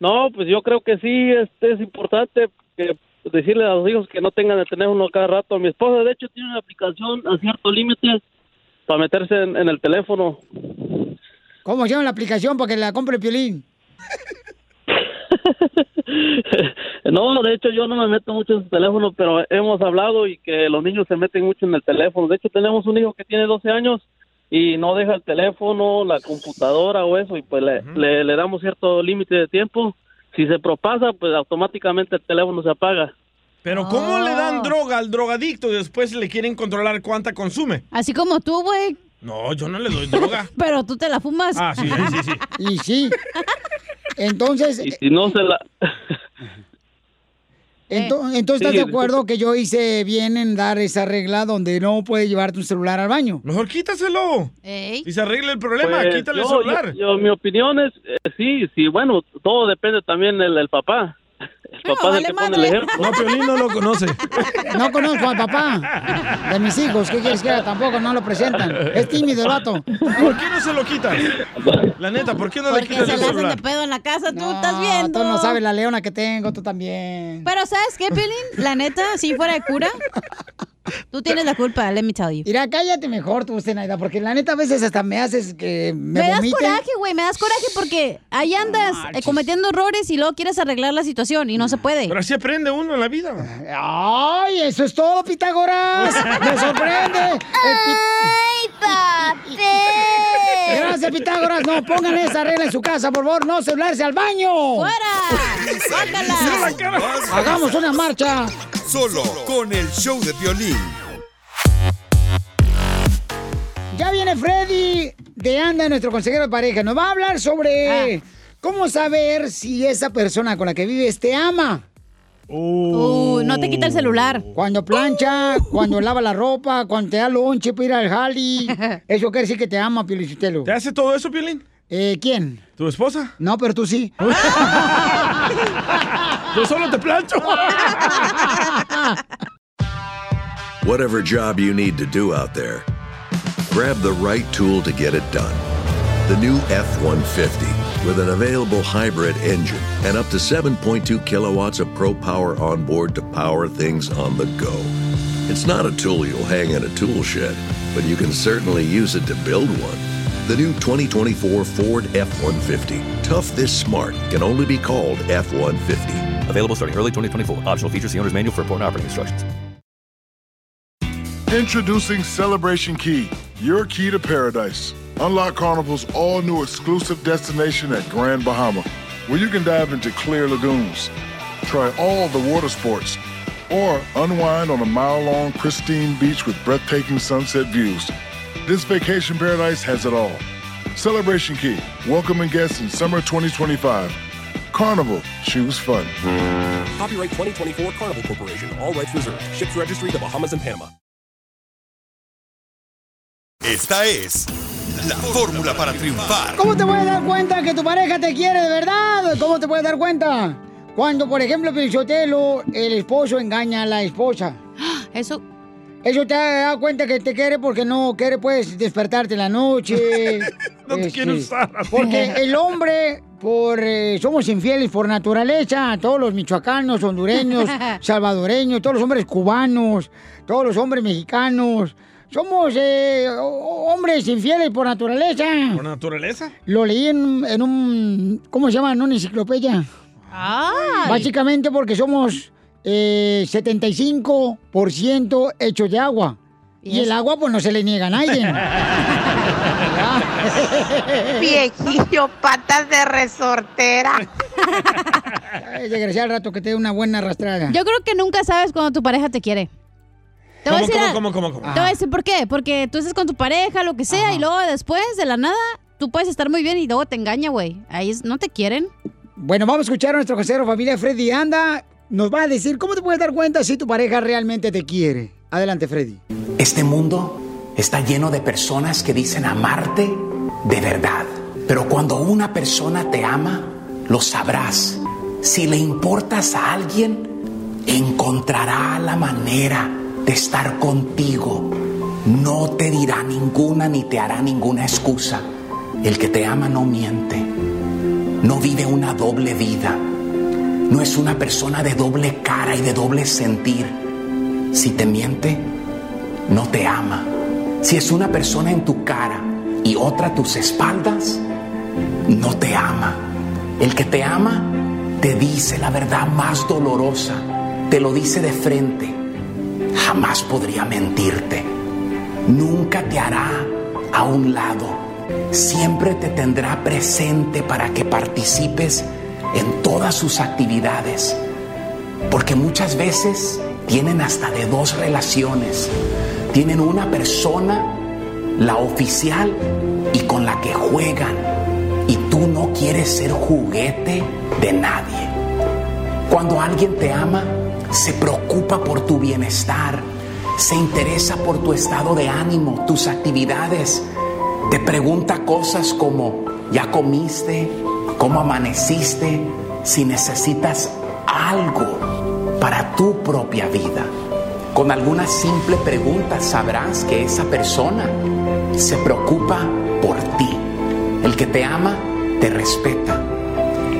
No, pues yo creo que sí, este, es importante que decirle a los hijos que no tengan el teléfono cada rato. Mi esposa, de hecho, tiene una aplicación a cierto límite para meterse en, en el teléfono. ¿Cómo se llama la aplicación para que la compre el piolín? [LAUGHS] [LAUGHS] No, de hecho, yo no me meto mucho en su teléfono, pero hemos hablado y que los niños se meten mucho en el teléfono. De hecho, tenemos un hijo que tiene 12 años y no deja el teléfono, la computadora o eso, y pues le, le, le damos cierto límite de tiempo. Si se propasa, pues automáticamente el teléfono se apaga. Pero ¿cómo le dan droga al drogadicto y después le quieren controlar cuánta consume? Así como tú, güey. No, yo no le doy droga. [LAUGHS] Pero tú te la fumas. Ah, sí, sí, sí. [LAUGHS] Y sí. Entonces, Y si no se la... [LAUGHS] ento- entonces ¿estás Sí, de acuerdo que yo hice bien en dar esa regla donde no puedes llevar tu celular al baño? Mejor quítaselo. Y se arregle el problema, Pues, quítale el celular. yo- yo- mi opinión es, eh, sí, sí, bueno, todo depende también del, del papá. El papá es el que pone el ejemplo. No, Piolín no lo conoce. No conozco al papá de mis hijos. ¿Qué quieres que haga? Tampoco no lo presentan. Es tímido el vato. ¿Por qué no se lo quitas? La neta, ¿por qué no le Porque quitas se el la hacen de pedo en la casa, tú No, estás viendo. Tú no sabes la leona que tengo, tú también. Pero ¿sabes qué, Piolín? La neta, si fuera de cura, tú tienes la culpa, let me tell you. Mira, cállate mejor tú, Zenaida, porque la neta a veces hasta me haces que me, Me, das vomite. coraje, güey, me das coraje porque ahí andas eh, cometiendo errores y luego quieres arreglar la situación y no se puede. Pero así aprende uno en la vida. ¡Ay, eso es todo, Pitágoras! ¡Me sorprende! ¡Ay, papi! Gracias, Pitágoras. No, pongan esa regla en su casa, por favor. No celularse al baño. ¡Fuera! [LAUGHS] Hagamos una marcha. Solo con el show de violín. Ya viene Freddy de Anda, nuestro consejero de pareja. Nos va a hablar sobre cómo saber si esa persona con la que vives te ama. Uh, no te quita el celular. Cuando plancha, cuando lava la ropa, cuando te da lonche para ir al jali. [LAUGHS] Eso quiere decir que te ama, Piolichitelo. ¿Te hace todo eso, Piolín? Eh, ¿Quién? ¿Tu esposa? No, pero tú sí. [LAUGHS] Yo solo te plancho. [LAUGHS] [LAUGHS] Whatever job you need to do out there, grab the right tool to get it done. The new F 150 with an available hybrid engine and up to 7.2 kilowatts of pro power on board to power things on the go. It's not a tool you'll hang in a tool shed, but you can certainly use it to build one. The new 2024 Ford F 150. Tough this smart can only be called F 150. Available starting early 2024. Optional features, the owner's manual for important operating instructions. Introducing Celebration Key, your key to paradise. Unlock Carnival's all new exclusive destination at Grand Bahama, where you can dive into clear lagoons, try all the water sports, or unwind on a mile long pristine beach with breathtaking sunset views. This vacation paradise has it all. Celebration Key, welcoming guests in summer 2025. Carnival, choose fun. Copyright 2024 Carnival Corporation. All rights reserved. Ships registry the Bahamas and Panama. Esta es la fórmula para triunfar. ¿Cómo te puedes dar cuenta que tu pareja te quiere de verdad? ¿Cómo te puedes dar cuenta? Cuando, por ejemplo, Pichotelo, el esposo engaña a la esposa. [GASPS] Eso. Eso te da cuenta que te quiere porque no quiere, pues, despertarte en la noche. [LAUGHS] No te quiere usar. Porque el hombre, por eh, somos infieles por naturaleza. Todos los michoacanos, hondureños, [LAUGHS] salvadoreños, todos los hombres cubanos, todos los hombres mexicanos. Somos eh, ho- hombres infieles por naturaleza. ¿Por naturaleza? Lo leí en, en un. ¿Cómo se llama? En una enciclopedia. Básicamente porque somos eh, 75% hechos de agua. Y, el agua, pues no se le niega a nadie. [LAUGHS] [LAUGHS] Viejillo, patas de resortera. Desgraciado al rato que te dé una buena arrastrada. Yo creo que nunca sabes cuando tu pareja te quiere. Te voy a ¿Cómo, decir, cómo, cómo, cómo, cómo? Te voy a decir por qué. Porque tú estás con tu pareja, lo que sea, y luego después, de la nada, tú puedes estar muy bien y luego te engaña, güey. Ahí es- no te quieren. Bueno, vamos a escuchar a nuestro casero familia Freddy Anda. Nos va a decir cómo te puedes dar cuenta si tu pareja realmente te quiere. Adelante, Freddy. Este mundo está lleno de personas que dicen amarte de verdad. Pero cuando una persona te ama, lo sabrás. Si le importas a alguien, encontrará la manera de estar contigo. No te dirá ninguna ni te hará ninguna excusa. El que te ama no miente. No vive una doble vida. No es una persona de doble cara y de doble sentir. Si te miente, no te ama. Si es una persona en tu cara y otra a tus espaldas, no te ama. El que te ama te dice la verdad más dolorosa, te lo dice de frente. Jamás podría mentirte. Nunca te hará a un lado. Siempre te tendrá presente para que participes en todas sus actividades. Porque muchas veces tienen hasta de dos relaciones. Tienen una persona, la oficial, y con la que juegan. Y tú no quieres ser juguete de nadie. Cuando alguien te ama, se preocupa por tu bienestar, se interesa por tu estado de ánimo, tus actividades, te pregunta cosas como, ¿ya comiste? ¿Cómo amaneciste? Si necesitas algo para tu propia vida. Con alguna simple pregunta sabrás que esa persona se preocupa por ti. El que te ama te respeta.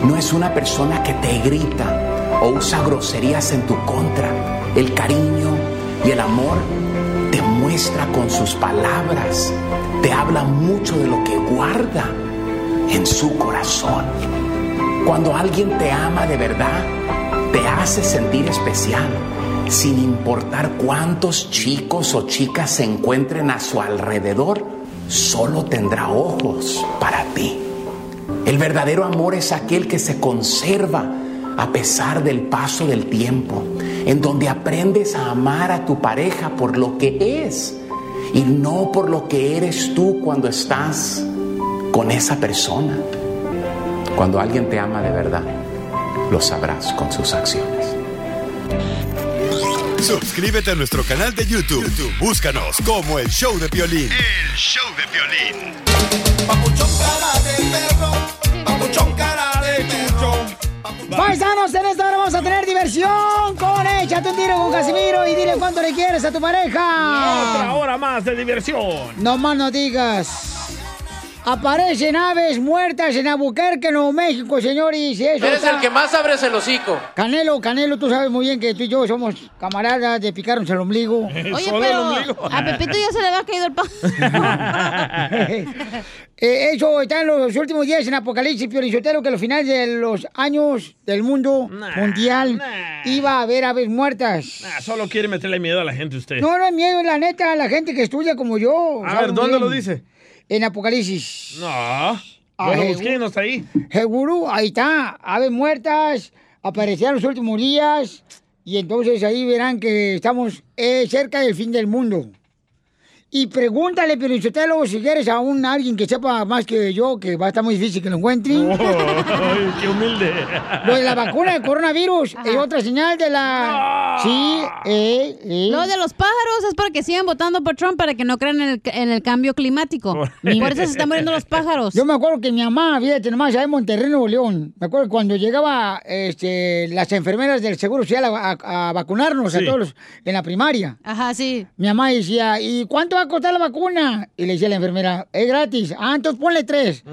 No es una persona que te grita o usa groserías en tu contra. El cariño y el amor te muestra con sus palabras. Te habla mucho de lo que guarda en su corazón. Cuando alguien te ama de verdad, te hace sentir especial, sin importar cuántos chicos o chicas se encuentren a su alrededor, solo tendrá ojos para ti. El verdadero amor es aquel que se conserva a pesar del paso del tiempo, en donde aprendes a amar a tu pareja por lo que es y no por lo que eres tú cuando estás con esa persona. Cuando alguien te ama de verdad, lo sabrás con sus acciones. Suscríbete a nuestro canal de YouTube. YouTube, Búscanos como el Show de Piolín. El show de violín. Papuchón cara de perro, papuchón cara de perro. Paisanos, en esta hora vamos a tener diversión con Échate un tiro con Casimiro y dile cuánto le quieres a tu pareja. Otra hora más de diversión. No más no digas. Aparecen aves muertas en Albuquerque, Nuevo México, señores. y eso Eres está- el que más abres el hocico. Canelo, Canelo, tú sabes muy bien que tú y yo somos camaradas de picarnos el ombligo. [LAUGHS] Oye, pero a Pepito ya se le había caído el pan. [LAUGHS] Eh, eso está en los últimos días en Apocalipsis, Piorizotero, que a los finales de los años del mundo mundial iba a haber aves muertas. Solo quiere meterle miedo a la gente usted. No, no es miedo, la neta, la gente que estudia como yo. A ver, ¿dónde bien. lo dice? En Apocalipsis. No. Ah, eh, busqué no está ahí. Seguro, ahí está, aves muertas, aparecían los últimos días, y entonces ahí verán que estamos eh, cerca del fin del mundo. Y pregúntale, Piorizotelo, si quieres a un alguien que sepa más que yo, que va a estar muy difícil que lo encuentren. [LAUGHS] Ay, qué humilde. Lo de la vacuna del coronavirus es otra señal de la... Sí, eh, eh. Lo de los pájaros es porque siguen votando por Trump para que no crean en el, en el cambio climático. Por eso [LAUGHS] se están muriendo los pájaros. Yo me acuerdo que mi mamá, fíjate nomás, allá en Monterrey, Nuevo León, me acuerdo cuando llegaba este, las enfermeras del Seguro Social a, a- a vacunarnos Sí. a todos los- en la primaria. Ajá, sí. Mi mamá decía, ¿y cuánto va a costar la vacuna? Y le decía a la enfermera, es gratis. Ah, entonces ponle tres.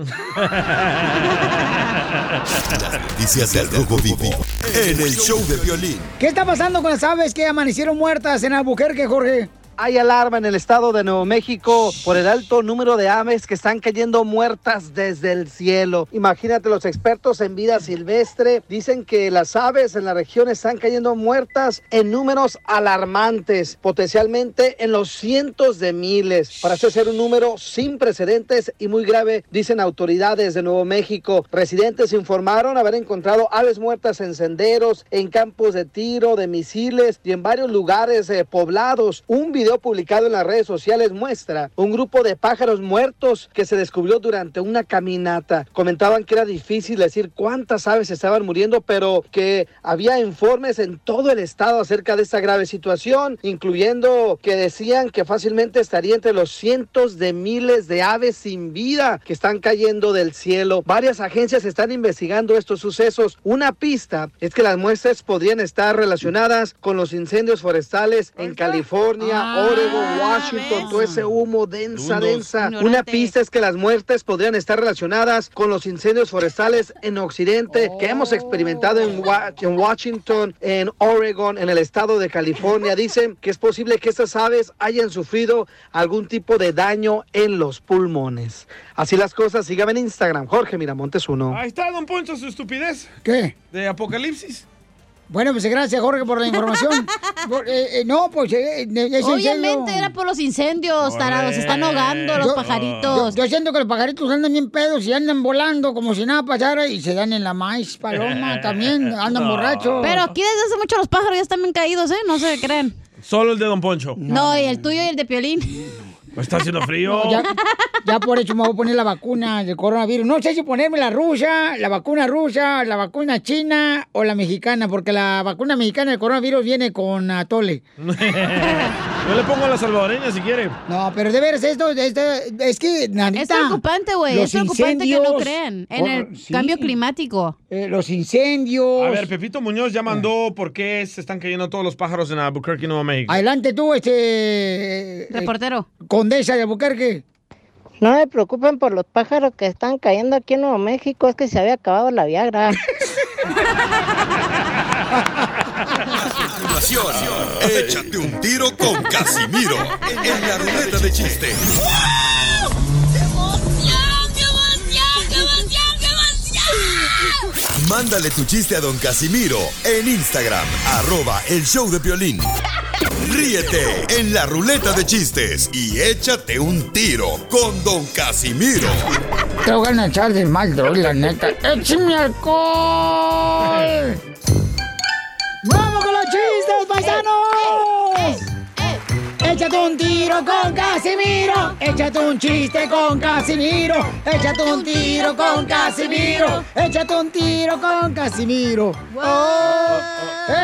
Noticias del Rojo Vivo en el show de violín. ¿Qué está pasando con las aves que amanecieron muertas en Albuquerque, Jorge? Hay alarma en el estado de Nuevo México por el alto número de aves que están cayendo muertas desde el cielo. Imagínate, los expertos en vida silvestre dicen que las aves en la región están cayendo muertas en números alarmantes, potencialmente en los cientos de miles. Para eso ser un número sin precedentes y muy grave, dicen autoridades de Nuevo México. Residentes informaron haber encontrado aves muertas en senderos, en campos de tiro, de misiles y en varios lugares eh, poblados. Un video publicado en las redes sociales muestra un grupo de pájaros muertos que se descubrió durante una caminata. Comentaban que era difícil decir cuántas aves estaban muriendo, pero que había informes en todo el estado acerca de esta grave situación, incluyendo que decían que fácilmente estaría entre los cientos de miles de aves sin vida que están cayendo del cielo. Varias agencias están investigando estos sucesos. Una pista es que las muestras podrían estar relacionadas con los incendios forestales en California, Oregon, Washington, todo ese humo densa, densa. Una pista es que las muertes podrían estar relacionadas con los incendios forestales en Occidente que hemos experimentado en, Wa- en Washington, en Oregon, en el estado de California. Dicen que es posible que estas aves hayan sufrido algún tipo de daño en los pulmones. Así las cosas, síganme en Instagram, Jorge Miramontes uno. Ahí está, don Poncho, su estupidez. ¿Qué? De Apocalipsis. Bueno, pues gracias, Jorge, por la información. [LAUGHS] Por- eh, eh, no, pues eh, es Obviamente era por los incendios, tarados. Se están ahogando los Yo- pajaritos. Yo, yo siento que los pajaritos andan bien pedos y andan volando como si nada pasara y se dan en la maíz paloma [LAUGHS] también, andan No. borrachos. Pero aquí desde hace mucho los pájaros ya están bien caídos, ¿eh? No se creen. Solo el de don Poncho. No, y el tuyo y el de Piolín. [LAUGHS] Está haciendo frío. No, ya, ya por eso me voy a poner la vacuna del coronavirus. No sé si ponerme la rusa, la vacuna rusa, la vacuna china o la mexicana, porque la vacuna mexicana del coronavirus viene con atole. [LAUGHS] Yo le pongo a la salvadoreña si quiere. No, pero de veras, esto, esto es que, Nanita, Es preocupante, güey. los Es preocupante que no crean en por- el sí. cambio climático. Eh, los incendios. A ver, Pepito Muñoz ya mandó por qué se están cayendo todos los pájaros en Albuquerque, Nuevo México. Adelante tú, este... Reportero. condesa de Albuquerque. No me preocupen por los pájaros que están cayendo aquí en Nuevo México, es que se había acabado la Viagra. [LAUGHS] Continuación, échate un tiro con Casimiro en la ruleta de chiste. Mándale tu chiste a don Casimiro en Instagram, arroba el show de violín. Ríete en la ruleta de chistes y échate un tiro con don Casimiro. Te voy a echar de mal, droga, la neta. ¡Échame alcohol! ¡Vamos con chistes, paisanos! Échate un tiro con Casimiro. Échate un chiste con Casimiro. Échate un tiro con Casimiro. Échate un tiro con Casimiro. ¡Oh!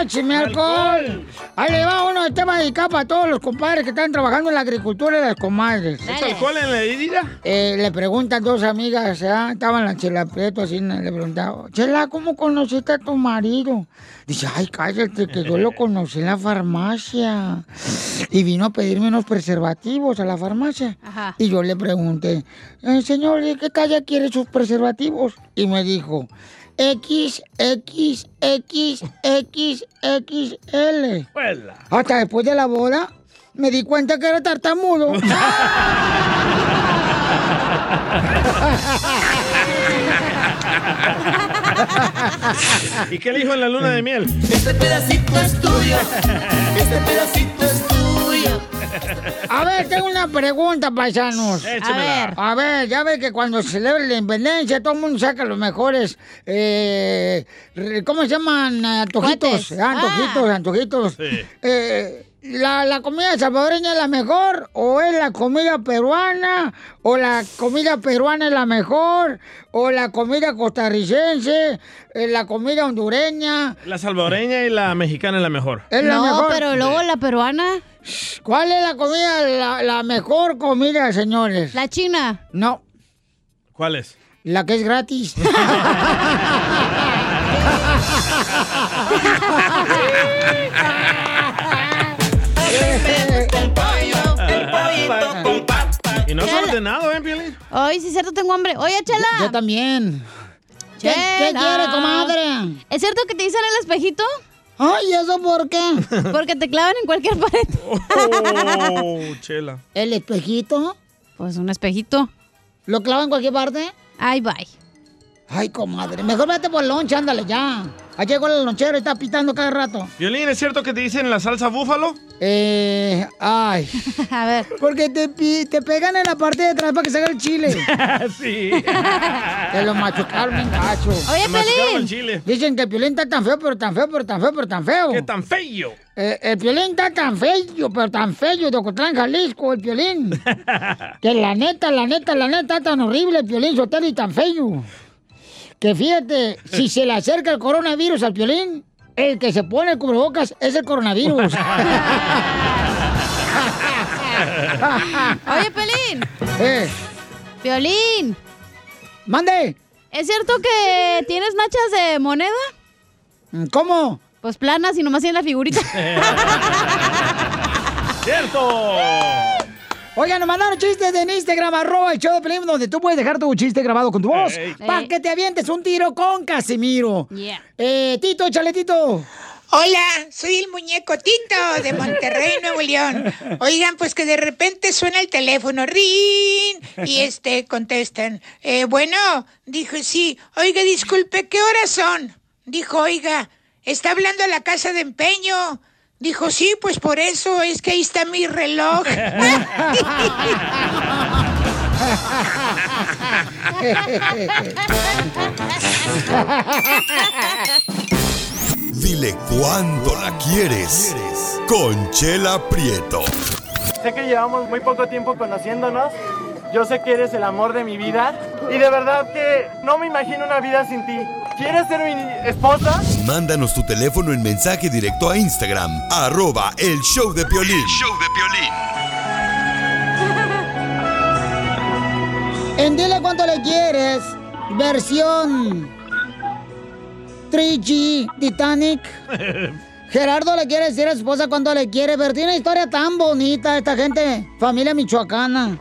¡Écheme alcohol! Ahí le va uno de tema dedicado para todos los compadres que están trabajando en la agricultura y las comadres. ¿Es alcohol en la herida? Eh, le preguntan dos amigas, ¿ya? estaban la Chela Prieto así, le preguntaba, Chela, ¿cómo conociste a tu marido? Dice, ay, cállate, que yo lo conocí en la farmacia. Y vino a pedirme unos preservativos a la farmacia. Ajá. Y yo le pregunté, "Eh, señor, ¿de qué talla quiere sus preservativos? Y me dijo, X, X, X, X, XL. Hasta después de la boda, me di cuenta que era tartamudo. [LAUGHS] ¿Y qué le dijo en la luna de miel? Este pedacito es tuyo. Este pedacito es tuyo. A ver, tengo una pregunta, paisanos. Échemela. A ver, a ver, ya ve que cuando se celebra la independencia, todo el mundo saca los mejores, eh, ¿cómo se llaman? Antojitos. Ah, Antojitos, Ah. antojitos. Eh, ¿la, ¿La comida salvadoreña es la mejor? ¿O es la comida peruana? ¿O la comida peruana es la mejor? ¿O la comida costarricense? Eh, ¿La comida hondureña? La salvadoreña y la mexicana es la mejor. Es la no, mejor. pero luego la peruana. ¿Cuál es la comida, la, la mejor comida, señores? La china. No, ¿Cuál es? la que es gratis. [LAUGHS] [LAUGHS] Y no has Chela. ordenado, ¿eh, Piolín? Ay, sí es cierto, tengo hambre. Oye, Chela. Yo también. ¿Qué- qué quiere, comadre? ¿Es cierto que te dicen el espejito? Ay, ¿eso por qué? [LAUGHS] Porque te clavan en cualquier pared. Oh, [LAUGHS] chela. ¿El espejito? Pues un espejito. ¿Lo clavan en cualquier parte? Ay, bye. Ay, comadre, mejor vete por el lonche, ándale ya. Ahí llegó el lonchero y está pitando cada rato. Violín, ¿es cierto que te dicen la salsa búfalo? Eh, ay. [LAUGHS] A ver. Porque te, te pegan en la parte de atrás para que salga el chile. [LAUGHS] sí. Te lo machucaron en gacho. Oye, chile. Dicen que el piolín está tan feo, pero tan feo, pero tan feo, pero tan feo. ¿Qué tan feo? Eh, el piolín está tan feo, pero tan feo de Ocotlán, Jalisco, el piolín. [LAUGHS] que la neta, la neta, la neta, está tan horrible el piolín Sotelo y tan feo. Que fíjate, si se le acerca el coronavirus al piolín, el que se pone el cubrebocas es el coronavirus. Oye, Pelín. eh, Violín. mande. ¿Es cierto que tienes nachas de moneda? ¿Cómo? Pues planas y nomás tienen la figurita. [LAUGHS] ¡Cierto! Oigan, nos mandaron chistes en Instagram, arroba el show de Pelín, donde tú puedes dejar tu chiste grabado con tu voz. Ey. Para que te avientes un tiro con Casimiro. Yeah. Eh, Tito, échale, Tito. Hola, soy el muñeco Tito de Monterrey, [LAUGHS] Nuevo León. Oigan, pues que de repente suena el teléfono, rin, y este contestan, eh, bueno, dijo sí, oiga, disculpe, ¿qué horas son? Dijo, oiga, está hablando a la casa de empeño. Dijo, sí, pues por eso es que ahí está mi reloj. Dile cuándo la quieres. Conchela Prieto. Sé que llevamos muy poco tiempo conociéndonos. Yo sé que eres el amor de mi vida. Y de verdad que no me imagino una vida sin ti. ¿Quieres ser mi esposa? Mándanos tu teléfono en mensaje directo a Instagram, arroba el show de Piolín. En Dile Cuánto Le Quieres, versión 3G Titanic. [LAUGHS] Gerardo le quiere decir a su esposa cuánto le quiere, pero tiene una historia tan bonita esta gente, familia michoacana.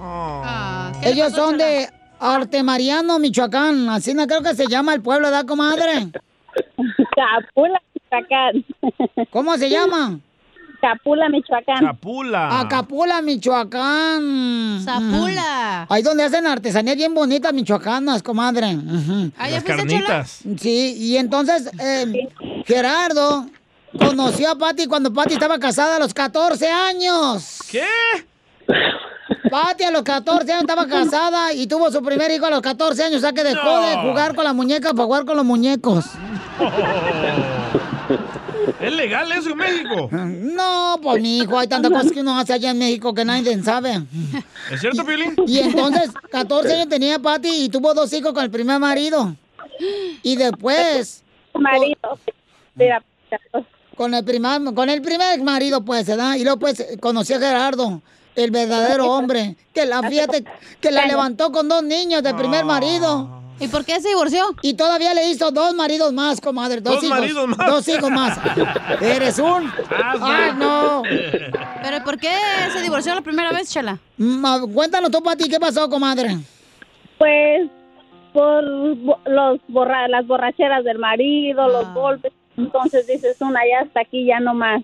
Ellos son de Artemariano, Michoacán, así no creo que se llama el pueblo, ¿da, comadre? [LAUGHS] Capula, Michoacán. ¿Cómo se llama? Capula, Michoacán. Capula. Acapula, Michoacán. Zapula. Ahí donde hacen artesanías bien bonitas michoacanas, comadre. Ah, ¿ya Las carnitas. Sí, y entonces eh, Gerardo conoció a Pati cuando Pati estaba casada a los 14 años. ¿Qué? Pati a los 14 años estaba casada y tuvo su primer hijo a los 14 años, o sea que dejó No. de jugar con la muñeca para jugar con los muñecos. ¿Es legal eso en México? No, pues mi hijo, hay tantas cosas que uno hace allá en México que nadie sabe. ¿Es cierto, Piolín? Y entonces, 14 años tenía Patty y tuvo dos hijos con el primer marido. Y después. Marido. Con el primer, con el primer marido, pues, ¿verdad? Y luego, pues, conocí a Gerardo, el verdadero [LAUGHS] hombre. Que la, fíjate, que la levantó con dos niños del primer marido. ¿Y por qué se divorció? Y todavía le hizo dos maridos más, comadre. Dos, ¿Dos hijos. maridos más? Dos hijos más. Eres un. ¡Ay, no! ¿Pero por qué se divorció la primera vez, Chala? Ma- Cuéntanos tú, Pati, ¿qué pasó, comadre? Pues por los borra las borracheras del marido, Ah. los golpes. Entonces dices una, ya hasta aquí, ya no más.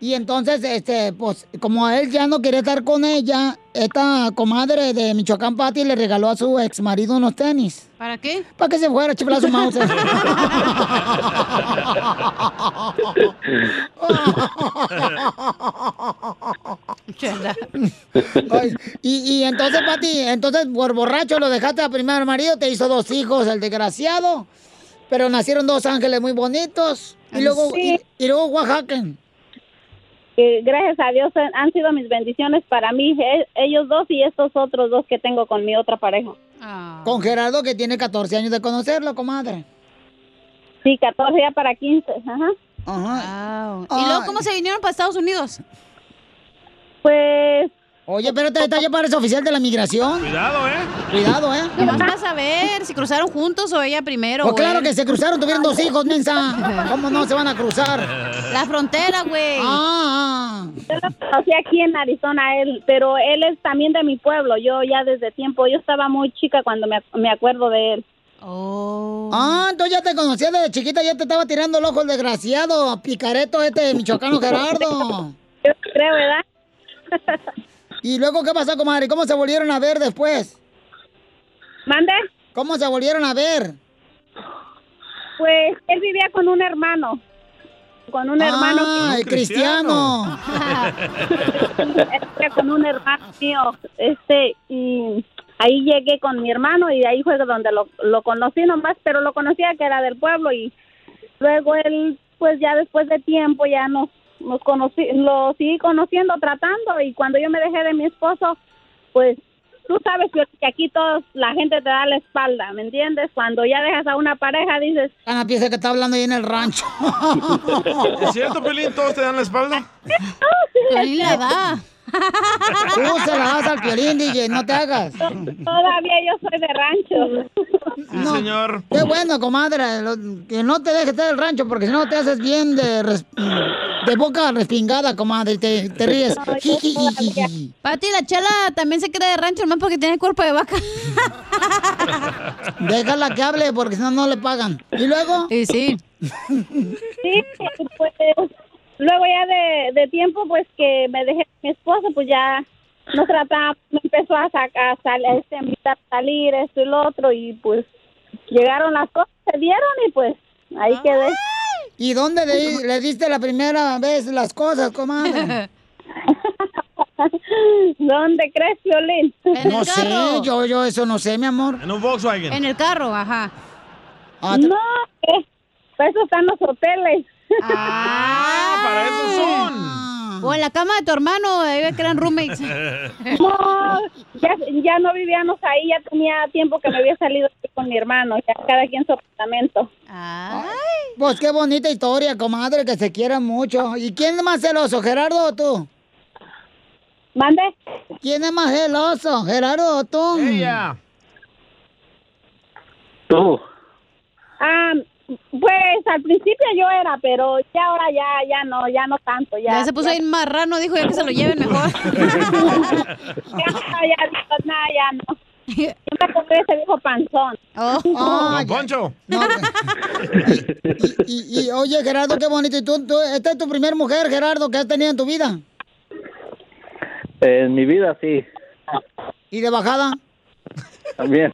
Y entonces, este, pues, como él ya no quería estar con ella, esta comadre de Michoacán, Pati, le regaló a su ex marido unos tenis. ¿Para qué? Para que se fuera a chiflar su mouse. [LAUGHS] Ay, y, y entonces, Pati, entonces por borracho lo dejaste a primer marido, te hizo dos hijos, el desgraciado. Pero nacieron dos ángeles muy bonitos. Y luego, Sí. y, y luego Oaxaca. Que gracias a Dios han- han sido mis bendiciones para mí, e- ellos dos y estos otros dos que tengo con mi otra pareja. Con Gerardo, que tiene 14 años de conocerlo, comadre. Sí, 14 ya para 15. Ajá. Ajá. ¿Y luego cómo se vinieron para Estados Unidos? Pues... Oye, espérate, ¿está ya parece oficial de la migración? Cuidado, ¿eh? Cuidado, ¿eh? Nomás para saber si cruzaron juntos o ella primero. Pues claro que se cruzaron, tuvieron dos hijos, mensa. ¿Cómo no se van a cruzar? La frontera, güey. Ah, Yo lo conocí aquí en Arizona, él, pero él es también de mi pueblo. Yo ya desde tiempo, yo estaba muy chica cuando me, me acuerdo de él. Oh. Ah, entonces ya te conocía desde chiquita, ya te estaba tirando el ojo el desgraciado, picareto este michoacano Gerardo. Yo creo, ¿verdad? [LAUGHS] ¿Y luego qué pasó, comadre? ¿Cómo se volvieron a ver después? ¿Mande? ¿Cómo se volvieron a ver? Pues él vivía con un hermano. Con un hermano. Ah, el cristiano. [LAUGHS] Con un hermano mío. Este, y ahí llegué con mi hermano y ahí fue donde lo, lo conocí nomás, pero lo conocía que era del pueblo y luego él, pues ya después de tiempo ya nos, nos conocí, lo seguí conociendo, tratando y cuando yo me dejé de mi esposo, pues tú sabes que aquí todos, la gente te da la espalda, ¿me entiendes? Cuando ya dejas a una pareja dices, Ana piensa que está hablando ahí en el rancho. [LAUGHS] ¿Es cierto, Pelín? ¿Todos te dan la espalda? [LAUGHS] Piolín la da. Tú se la das al piolín, DJ, no te hagas. todavía yo soy de rancho. Sí, señor. Qué bueno, comadre, lo- que no te dejes estar del rancho, porque si no te haces bien de, res- de boca respingada, comadre, y te, te ríes. Pati, la chela también se queda de rancho, nomás porque tiene cuerpo de vaca. [LAUGHS] Déjala que hable, porque si no, no le pagan. ¿Y luego? Sí, sí. Sí, pues luego ya de, de tiempo pues que me dejé mi esposo, pues ya nos trataba, me empezó a sacar, a, este, a invitar a salir, esto y lo otro, y pues llegaron las cosas, se dieron y pues ahí quedé. ¿Y dónde le, le diste la primera vez las cosas, comadre? [LAUGHS] ¿Dónde crees, Violín? No sé, yo, yo eso no sé, mi amor. En un Volkswagen. En el carro, ajá. Ah, no, ¿qué? Para eso están los hoteles. Ah, para eso son. O en la cama de tu hermano, ahí que eran roommates. No, ya, ya no vivíamos ahí, ya tenía tiempo que me había salido con mi hermano, ya cada quien su apartamento. Pues qué bonita historia, comadre, que se quieran mucho. ¿Y quién es más celoso, Gerardo o tú? ¿Mande? ¿Quién es más celoso, Gerardo o tú? Ella. Tú. Ah, pues al principio yo era, pero ya ahora ya ya no, ya no tanto, ya. Ya se puso ahí marrano, dijo ya que se lo lleven mejor. [LAUGHS] Ya, ya, no, ya no. Yo me de ese viejo panzón. [LAUGHS] Don ya. Poncho. [LAUGHS] Y, y, oye, Gerardo, qué bonito. ¿Y tú, tú- esta es tu primer mujer, Gerardo, que has tenido en tu vida? En mi vida sí, ¿Y de bajada? También.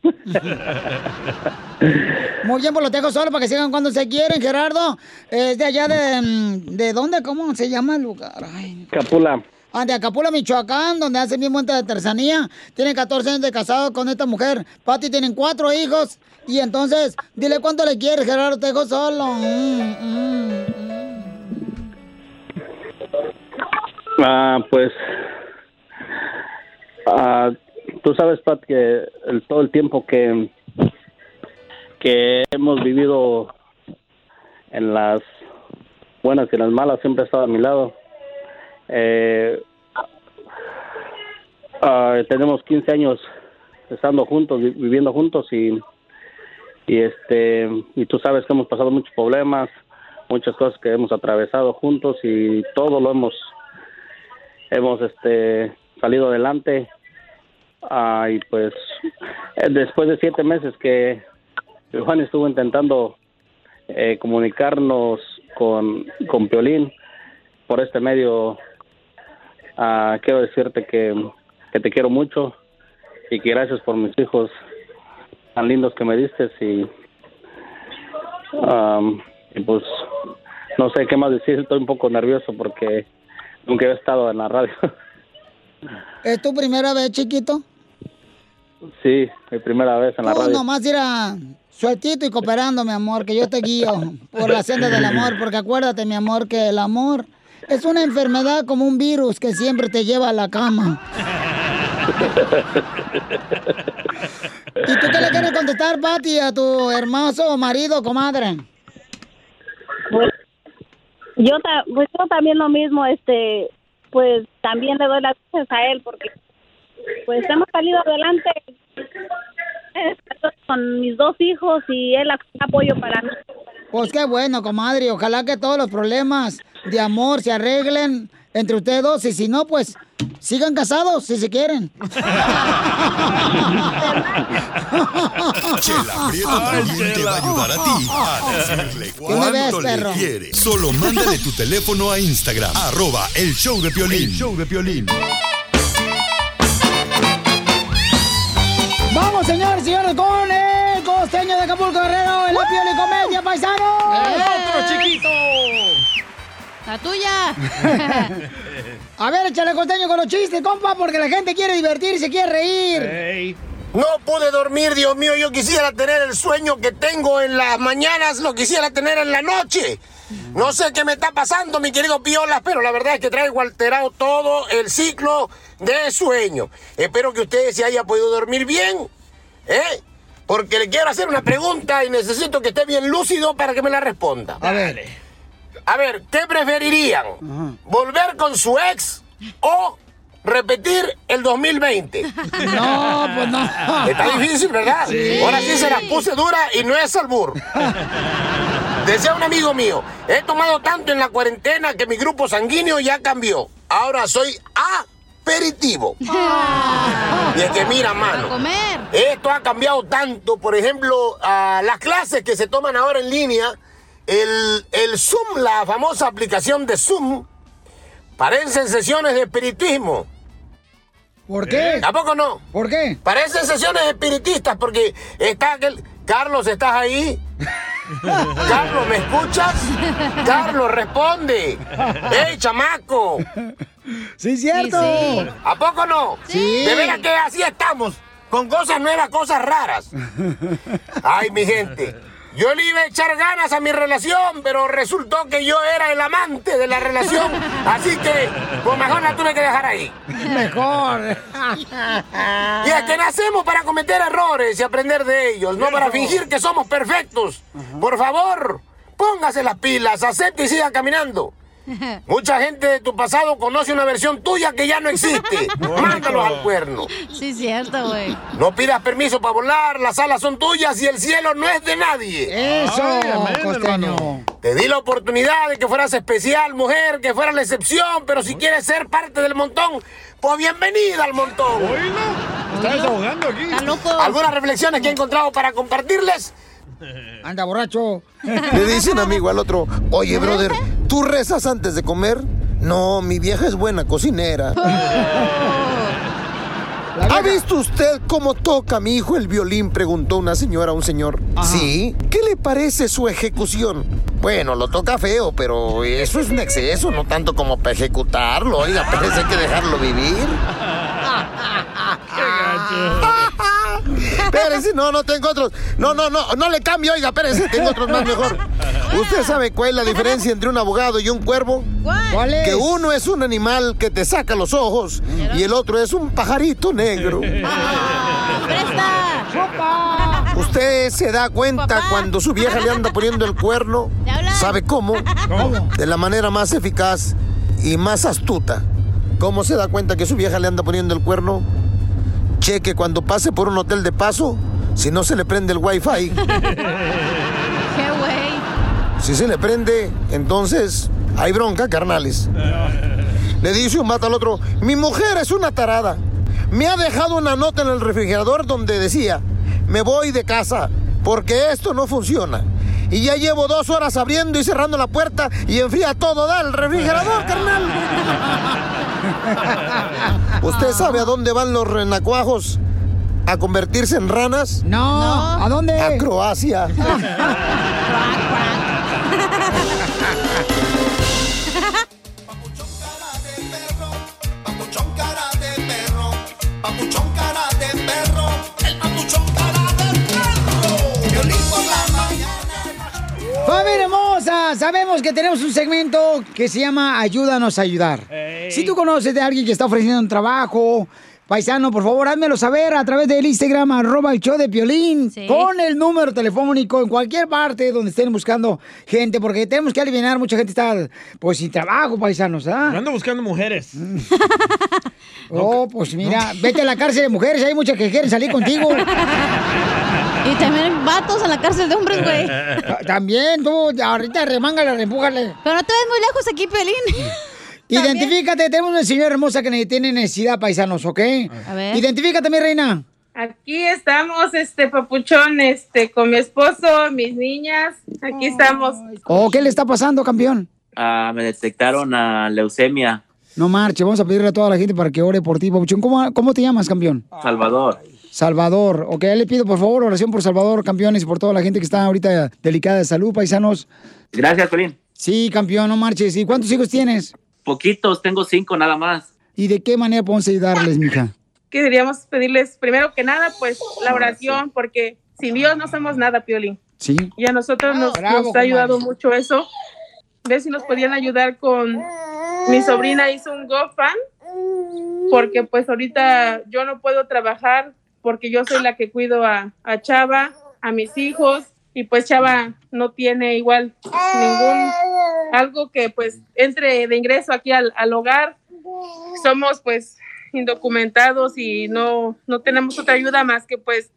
Muy bien, pues los dejo solo para que sigan cuando se quieren, Gerardo. Es de allá de... Mm, ¿De dónde? ¿Cómo se llama el lugar? Ay. Capula. Ah, de Acapula, Michoacán, donde hace bien muestra de artesanía. Tiene 14 años de casado con esta mujer. Pati tienen cuatro hijos. Y entonces, dile cuánto le quieres, Gerardo, te dejo solo. Mm, mm, ah, pues... Ah tú sabes, Pat, que el- todo el tiempo que, que hemos vivido en las buenas y en las malas, siempre ha estado a mi lado. Eh, ah, tenemos 15 años estando juntos, vi- viviendo juntos y, y este y tú sabes que hemos pasado muchos problemas, muchas cosas que hemos atravesado juntos y todo lo hemos hemos este salido adelante Ah, y pues eh, después de siete meses que Juan estuvo intentando eh, comunicarnos con, con Piolín por este medio ah, quiero decirte que, que te quiero mucho y que gracias por mis hijos tan lindos que me diste y, am, y pues no sé qué más decir estoy un poco nervioso porque nunca he estado en la radio [LAUGHS] ¿Es tu primera vez, chiquito? Sí, mi primera vez en la Tú radio. nomás irá sueltito y cooperando, mi amor, que yo te guío por la senda del amor, porque acuérdate, mi amor, que el amor es una enfermedad como un virus que siempre te lleva a la cama. ¿Y tú qué le quieres contestar, Pati, a tu hermoso marido, comadre? Pues, yo, ta- pues yo también lo mismo, este, pues también le doy las gracias a él porque pues hemos salido adelante con mis dos hijos y él apoyo para mí. Pues qué bueno, comadre. Ojalá que todos los problemas de amor se arreglen entre ustedes dos. Y si no, pues sigan casados si se quieren. [LAUGHS] Chela Prieto también te va a ayudar a ti a decirle ¿Qué me ves, le quieres. Solo mándale tu teléfono a Instagram, arroba el show de Piolín. El show de Piolín. Vamos, señores y señores, con el costeño de Acapulco Guerrero en la Pioli Comedia, paisanos. ¡El otro chiquito! La tuya. [LAUGHS] A ver, échale costeño con los chistes, compa, porque la gente quiere divertirse, quiere reír. No pude dormir, Dios mío. Yo quisiera tener el sueño que tengo en las mañanas, lo quisiera tener en la noche. No sé qué me está pasando, mi querido Piolas, pero la verdad es que traigo alterado todo el ciclo de sueño. Espero que ustedes se haya podido dormir bien, ¿eh? Porque le quiero hacer una pregunta y necesito que esté bien lúcido para que me la responda. A ver. A ver, ¿qué preferirían? ¿Volver con su ex o repetir el 2020? [LAUGHS] No, pues no. Está difícil, ¿verdad? Sí. Ahora sí se la puse dura y no es albur. [LAUGHS] Decía un amigo mío, he tomado tanto en la cuarentena que mi grupo sanguíneo ya cambió. Ahora soy aperitivo. Y es que mira, mano. comer. Esto ha cambiado tanto, por ejemplo, a las clases que se toman ahora en línea, el, el Zoom, la famosa aplicación de Zoom, parecen sesiones de espiritismo. ¿Por qué? ¿Tampoco no? ¿Por qué? Parecen sesiones espiritistas porque está aquel... Carlos, ¿estás ahí? Carlos, ¿me escuchas? Carlos, responde. ¡Ey, chamaco! Sí, cierto. Sí, sí. ¿A poco no? Sí. De veras que así estamos, con cosas nuevas, cosas raras. Ay, mi gente. Yo le iba a echar ganas a mi relación, pero resultó que yo era el amante de la relación. [LAUGHS] Así que, pues mejor la tuve que dejar ahí. Mejor. [LAUGHS] Y es que nacemos para cometer errores y aprender de ellos, no para fingir que somos perfectos. Por favor, póngase las pilas, acepte y siga caminando. [LAUGHS] Mucha gente de tu pasado conoce una versión tuya que ya no existe. [LAUGHS] Mándalos al cuerno. Sí, cierto, güey. No pidas permiso para volar, las alas son tuyas y el cielo no es de nadie. Eso, costeño. Te di la oportunidad de que fueras especial, mujer, que fueras la excepción, pero si quieres ser parte del montón, pues bienvenida al montón. Está desahogando aquí. Está loco. ¿Algunas reflexiones que he encontrado para compartirles? Anda borracho. Le dice un amigo al otro, oye, brother, ¿tú rezas antes de comer? No, mi vieja es buena cocinera. [LAUGHS] ¿Ha visto usted cómo toca mi hijo el violín? Preguntó una señora a un señor. Sí. ¿Qué le parece su ejecución? Bueno, lo toca feo, pero eso es un exceso, no tanto como para ejecutarlo. Oiga, [LAUGHS] parece que dejarlo vivir. Espérese, [LAUGHS] no, no tengo otros. No, no, no, no le cambio, oiga, espérese, tengo otros más mejor. ¿Usted sabe cuál es la diferencia entre un abogado y un cuervo? ¿Cuál es? Que uno es un animal que te saca los ojos y el otro es un pajarito negro. [LAUGHS] ¿Usted se da cuenta cuando su vieja le anda poniendo el cuerno? ¿Sabe cómo? De la manera más eficaz y más astuta. ¿Cómo se da cuenta que su vieja le anda poniendo el cuerno? Cheque cuando pase por un hotel de paso, si no se le prende el wifi. [LAUGHS] ¡Qué güey! Si se le prende, entonces hay bronca, carnales. Le dice un vato al otro, mi mujer es una tarada. Me ha dejado una nota en el refrigerador donde decía, me voy de casa porque esto no funciona. Y ya llevo dos horas abriendo y cerrando la puerta y enfría todo, da el refrigerador, carnal. [LAUGHS] [LAUGHS] ¿Usted sabe a dónde van los renacuajos? ¿A convertirse en ranas? No. ¿A dónde? A Croacia. [LAUGHS] sabemos que tenemos un segmento que se llama Ayúdanos a ayudar. Si tú conoces de alguien que está ofreciendo un trabajo, paisano, por favor, házmelo saber a través del Instagram, arroba el show de Piolín, con el número telefónico en cualquier parte donde estén buscando gente, porque tenemos que eliminar, mucha gente está, pues, sin trabajo, paisanos, ¿ah? Yo ando buscando mujeres. [LAUGHS] Oh, pues mira, vete a la cárcel de mujeres, hay muchas que quieren salir contigo. [LAUGHS] Y también vatos en la cárcel de hombres, güey. También, tú, ahorita remángale, repújale. Pero no te ves muy lejos aquí, Pelín. [LAUGHS] Identifícate, tenemos una señora hermosa que tiene necesidad, paisanos, ¿ok? A ver. Identifícate, mi reina. Aquí estamos, este papuchón, este, con mi esposo, mis niñas. Aquí estamos. ¿O qué le está pasando, campeón? Ah, me detectaron a leucemia. No marche, vamos a pedirle a toda la gente para que ore por ti, papuchón. ¿Cómo, cómo te llamas, campeón? Salvador. Salvador. Ok, le pido por favor oración por Salvador, campeones, y por toda la gente que está ahorita delicada de salud, paisanos. Gracias, Colín. Sí, campeón, no marches. ¿Y cuántos hijos tienes? Poquitos, tengo cinco nada más. ¿Y de qué manera podemos ayudarles, mija? Queríamos pedirles, primero que nada, pues la oración, porque sin Dios no somos nada, Piolín. Sí. Y a nosotros nos, Bravo, nos ha ayudado comadre. mucho eso. Ver si nos podían ayudar con... Mi sobrina hizo un GoFan, porque pues ahorita yo no puedo trabajar, porque yo soy la que cuido a, a Chava, a mis hijos, y pues Chava no tiene igual ningún algo que pues entre de ingreso aquí al, al hogar. Somos pues indocumentados y no, no tenemos otra ayuda más que pues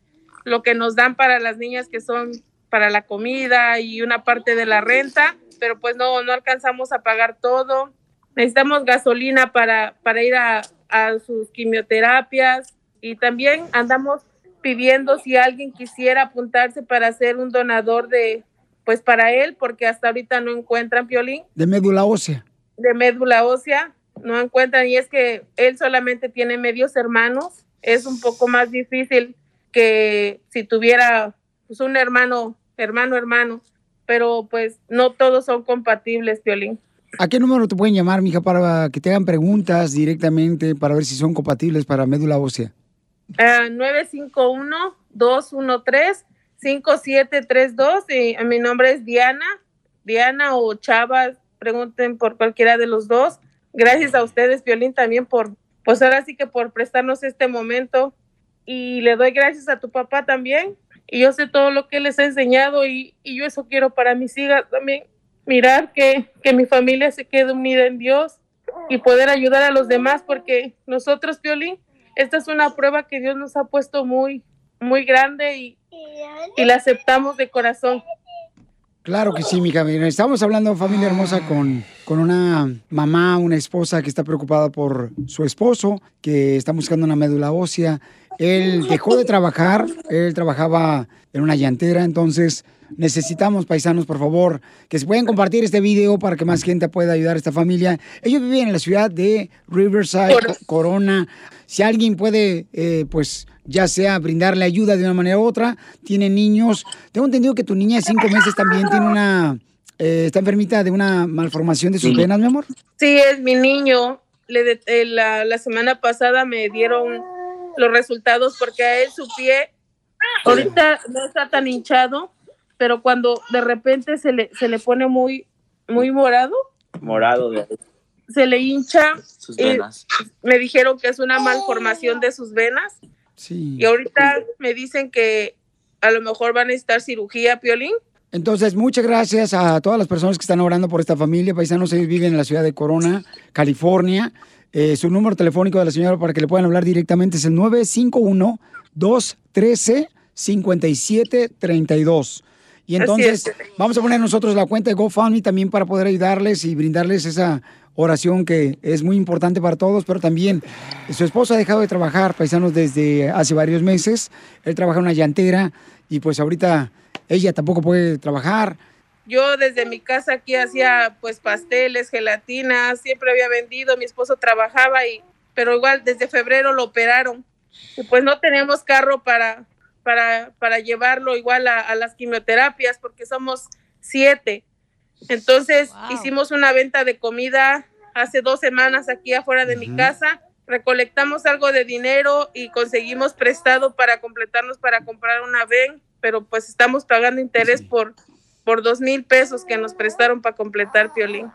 lo que nos dan para las niñas que son para la comida y una parte de la renta, pero pues no, no alcanzamos a pagar todo. Necesitamos gasolina para, para ir a, a sus quimioterapias y también andamos pidiendo si alguien quisiera apuntarse para ser un donador de, pues para él, porque hasta ahorita no encuentran violín De médula ósea. de médula ósea, no encuentran y es que él solamente tiene medios hermanos, es un poco más difícil que si tuviera pues, un hermano, hermano, hermano, pero pues no todos son compatibles, Violín. ¿A qué número te pueden llamar, mija, para que te hagan preguntas directamente para ver si son compatibles para médula ósea? Ah, 951-213-5732 y mi nombre es Diana, Diana o Chava, pregunten por cualquiera de los dos. Gracias a ustedes, Violín, también por, pues ahora sí que por prestarnos este momento y le doy gracias a tu papá también. Y yo sé todo lo que les ha enseñado y, y yo eso quiero para mis hijas también. Mirar que, que mi familia se quede unida en Dios y poder ayudar a los demás porque nosotros, Violín, esta es una prueba que Dios nos ha puesto muy, muy grande y, la aceptamos de corazón. Claro que sí, mija. Mira, Estamos hablando, familia hermosa, con, con una mamá, una esposa que está preocupada por su esposo, que está buscando una médula ósea. Él dejó de trabajar, él trabajaba en una llantera, entonces necesitamos, paisanos, por favor, que se puedan compartir este video para que más gente pueda ayudar a esta familia. Ellos viven en la ciudad de Riverside, Co- Corona. Si alguien puede, eh, pues, ya sea brindarle ayuda de una manera u otra, tiene niños. Tengo entendido que tu niña de cinco meses también tiene una, eh, está enfermita de una malformación de sus Sí. venas, mi amor. Sí, es mi niño. Le de- eh, la, la semana pasada me dieron los resultados porque a él su pie ahorita no está tan hinchado, pero cuando de repente se le, se le pone muy, muy morado, Morado de se le hincha. sus y venas. me dijeron que es una malformación de sus venas. Sí. Y ahorita me dicen que a lo mejor van a necesitar cirugía, Piolín. Entonces, muchas gracias a todas las personas que están orando por esta familia. Paisanos, ellos viven en la ciudad de Corona, California. Eh, su número telefónico de la señora para que le puedan hablar directamente es el 951-213-5732. Y entonces, es. vamos a poner nosotros la cuenta de GoFundMe también para poder ayudarles y brindarles esa oración que es muy importante para todos, pero también su esposo ha dejado de trabajar, paisanos, desde hace varios meses. Él trabaja en una llantera y pues ahorita ella tampoco puede trabajar. Yo desde mi casa aquí hacía pues pasteles, gelatinas, siempre había vendido, mi esposo trabajaba y pero igual desde febrero lo operaron. Y pues no tenemos carro para para para llevarlo igual a, a las quimioterapias porque somos siete. Entonces hicimos una venta de comida hace dos semanas aquí afuera de mi casa. Recolectamos algo de dinero y conseguimos prestado para completarnos para comprar una VEN, pero pues estamos pagando interés por, por dos mil pesos que nos prestaron para completar Piolín.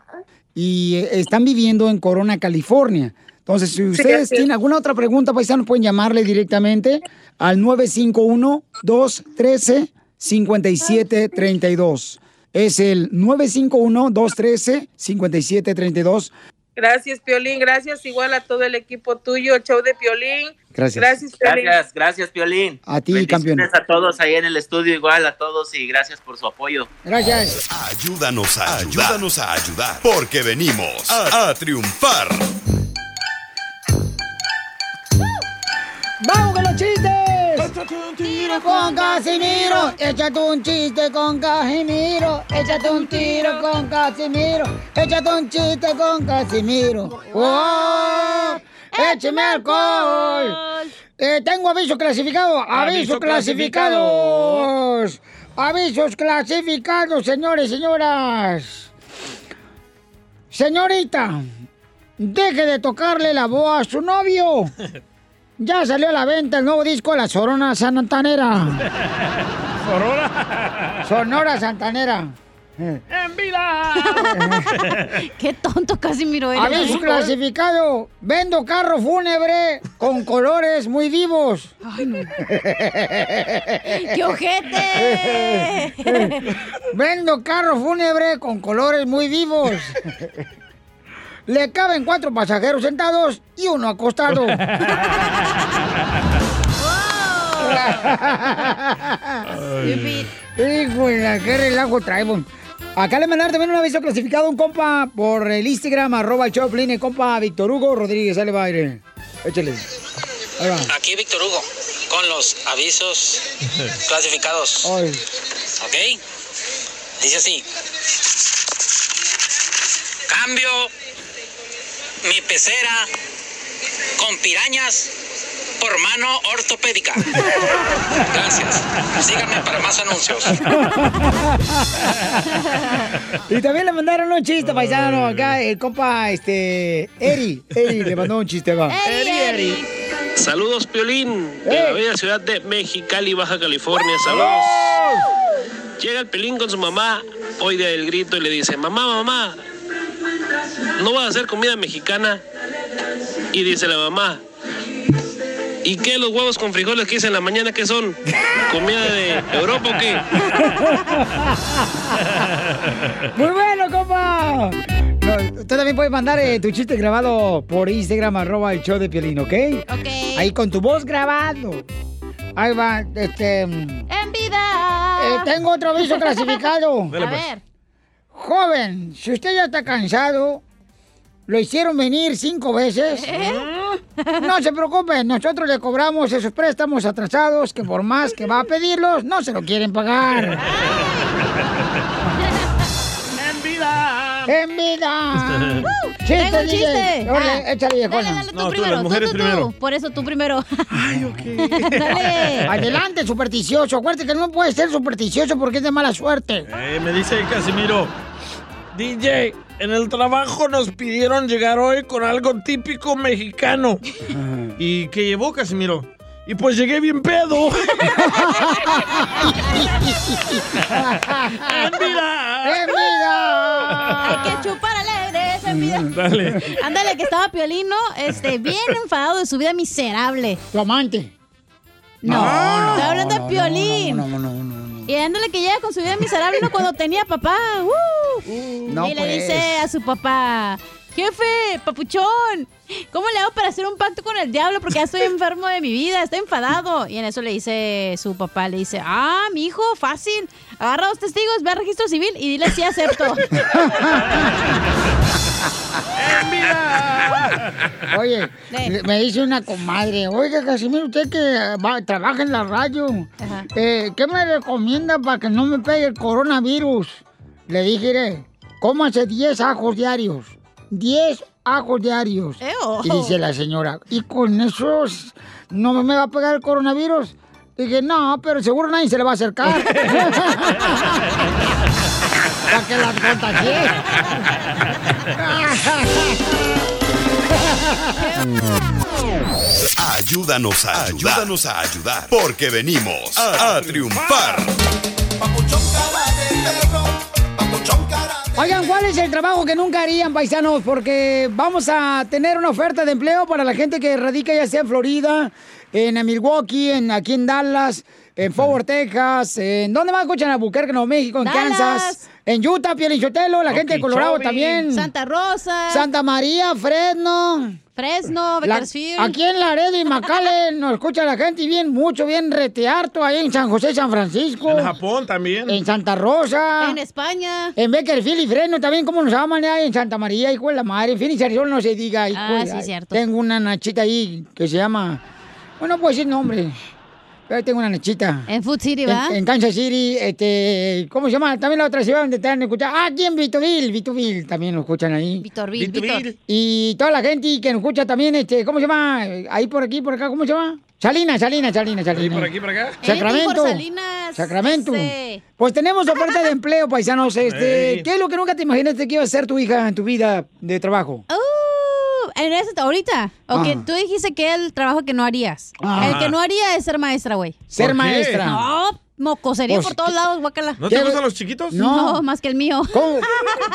y eh, están viviendo en Corona, California. Entonces, si ustedes tienen alguna otra pregunta, paisanos, pueden llamarle directamente al 951-213-5732. Es el 951-213-5732. Gracias, Piolín. Gracias igual a todo el equipo tuyo, el show de Piolín. Gracias. Gracias, Piolín. Gracias, gracias, Piolín. A ti, campeón. a todos ahí en el estudio, igual a todos y gracias por su apoyo. Gracias. Ayúdanos a ayudar. Ayúdanos a ayudar. Porque venimos a, a triunfar. ¡Vamos con los chistes! Échate un tiro con Casimiro. Échate un chiste con Casimiro. Échate un tiro con Casimiro. Échate un chiste con Casimiro. ¡Oh! ¡Écheme alcohol! Eh, tengo aviso clasificado. Aviso Aviso clasificados. Avisos clasificados, señores y señoras. Señorita, deje de tocarle la voz a su novio. [LAUGHS] Ya salió a la venta el nuevo disco de la Sorona Santanera. [LAUGHS] ¿Sonora? Sonora Santanera. [LAUGHS] ¡En vida! [LAUGHS] Qué tonto Casimiro eres. Aviso ¿eh? clasificado. Vendo carro fúnebre con colores muy vivos. [LAUGHS] ¡Qué ojete! Vendo carro fúnebre con colores muy vivos. Le caben cuatro pasajeros sentados y uno acostado. Híjole, qué relajo traemos. Acá le mandaron también un aviso clasificado a un compa por el Instagram, arroba el Choplin, el compa Víctor Hugo Rodríguez, sale va aire. Échale. Ahí va. Aquí Víctor Hugo, con los avisos [LAUGHS] clasificados. Ay. ¿Ok? Dice así. Cambio mi pecera con pirañas por mano ortopédica. Gracias. Síganme para más anuncios. Y también le mandaron un chiste, paisano, acá el compa, este, Eri, Eri le mandó un chiste, va. Eri, Eri. Saludos, Piolín, de Eh. la bella ciudad de Mexicali, Baja California. Saludos. Llega el Piolín con su mamá, oye el grito y le dice, mamá, mamá, ¿no vas a hacer comida mexicana? Y dice la mamá, ¿y qué los huevos con frijoles que hice en la mañana qué son? ¿Comida de Europa o qué? [LAUGHS] Muy bueno, compa. No, usted también puede mandar eh, tu chiste grabado por Instagram, arroba el show de Piolín, ¿ok? Ok. Ahí con tu voz grabado. Ahí va, este... ¡En vida! Eh, tengo otro aviso clasificado. [LAUGHS] A ver. Joven, si usted ya está cansado, lo hicieron venir cinco veces. No se preocupe, nosotros le cobramos esos préstamos atrasados que por más que va a pedirlos, no se lo quieren pagar. ¡En vida! ¡En vida! [LAUGHS] Tengo un DJ. chiste. Ah, échale, viejona. Dale, dale, tú No, tú, primero. las mujeres tú, tú, primero. tú. Por eso tú primero. Ay, ok. [LAUGHS] Dale. Adelante, supersticioso. Acuérdate que no puede ser supersticioso porque es de mala suerte. Eh, me dice Casimiro, DJ, en el trabajo nos pidieron llegar hoy con algo típico mexicano. ¿Y qué llevó Casimiro? Y pues llegué bien pedo. Hay que chupar alegre, esa envidia. Dale. Ándale, que estaba Piolín, ¿no? Este, bien enfadado de su vida miserable. Tu amante. No, No, no, de Piolín. No, no, no, no, no. Y ándale que llega con su vida miserable ¿no? cuando tenía papá. ¡Uh! No, y le pues. dice a su papá, jefe, papuchón, ¿cómo le hago para hacer un pacto con el diablo? Porque ya estoy enfermo de mi vida, estoy enfadado. Y en eso le dice su papá, le dice, ah, mi hijo, fácil. Agarra dos testigos, ve al registro civil y dile si acepto. [LAUGHS] [LAUGHS] Oye, Eh. me dice una comadre, oiga, Casimiro, usted que va- trabaja en la radio, eh, ¿qué me recomienda para que no me pegue el coronavirus? Le dije, "Mire, cómase 10 ajos diarios, 10 ajos diarios. Eo. Y dice la señora, ¿y con esos no me va a pegar el coronavirus? Dije, no, pero seguro nadie se le va a acercar. [LAUGHS] para que las contagie. Ayúdanos a ayudar. Ayúdanos a ayudar. Porque venimos a, a triunfar. Oigan, ¿cuál es el trabajo que nunca harían, paisanos? Porque vamos a tener una oferta de empleo para la gente que radica ya sea en Florida, en Milwaukee, en, aquí en Dallas, en Fort Worth, Texas, en ¿dónde más escuchan? En Albuquerque, Nuevo México, en Dallas. Kansas, en Utah, Pielichotelo, la gente de Colorado también. Santa Rosa. Santa María, Fresno. Fresno, La- Bakersfield. aquí en Laredo y McAllen nos escucha la gente y bien, mucho, bien retearto ahí en San José, San Francisco. En Japón también. En Santa Rosa. En España. En Beckerfield y Fresno también, ¿cómo nos llaman ahí en Santa María? Hijo de la madre. En Phoenix, Arizona, no se diga. hijo Ah, de- sí, cierto. Tengo una nachita ahí que se llama... Bueno, no puedo decir nombre. Pero tengo una nachita. En Food City, ¿verdad? En, en Kansas City, este... ¿Cómo se llama? También la otra ciudad donde están escuchando. Ah, aquí en Vitoville. Vitoville también nos escuchan ahí. Vitorville, Vitor. Y toda la gente que nos escucha también, este... ¿Cómo se llama? Ahí por aquí, por acá, ¿cómo se llama? Salinas, Salinas, Salinas, Salinas. por aquí, por acá. Sacramento. Por Salinas, Sacramento. este. Pues tenemos oferta de empleo, paisanos. Este. ¿Qué es lo que nunca te imaginaste que iba a ser tu hija en tu vida de trabajo? Uh, en ese, ahorita. Ok, Ah. tú dijiste que el trabajo que no harías. Ah. El que no haría es ser maestra, güey. Ser maestra. No, mocosería Pues, por todos lados, guácala. ¿No te ¿Qué? gustan los chiquitos? No. No, más que el mío. ¿Cómo,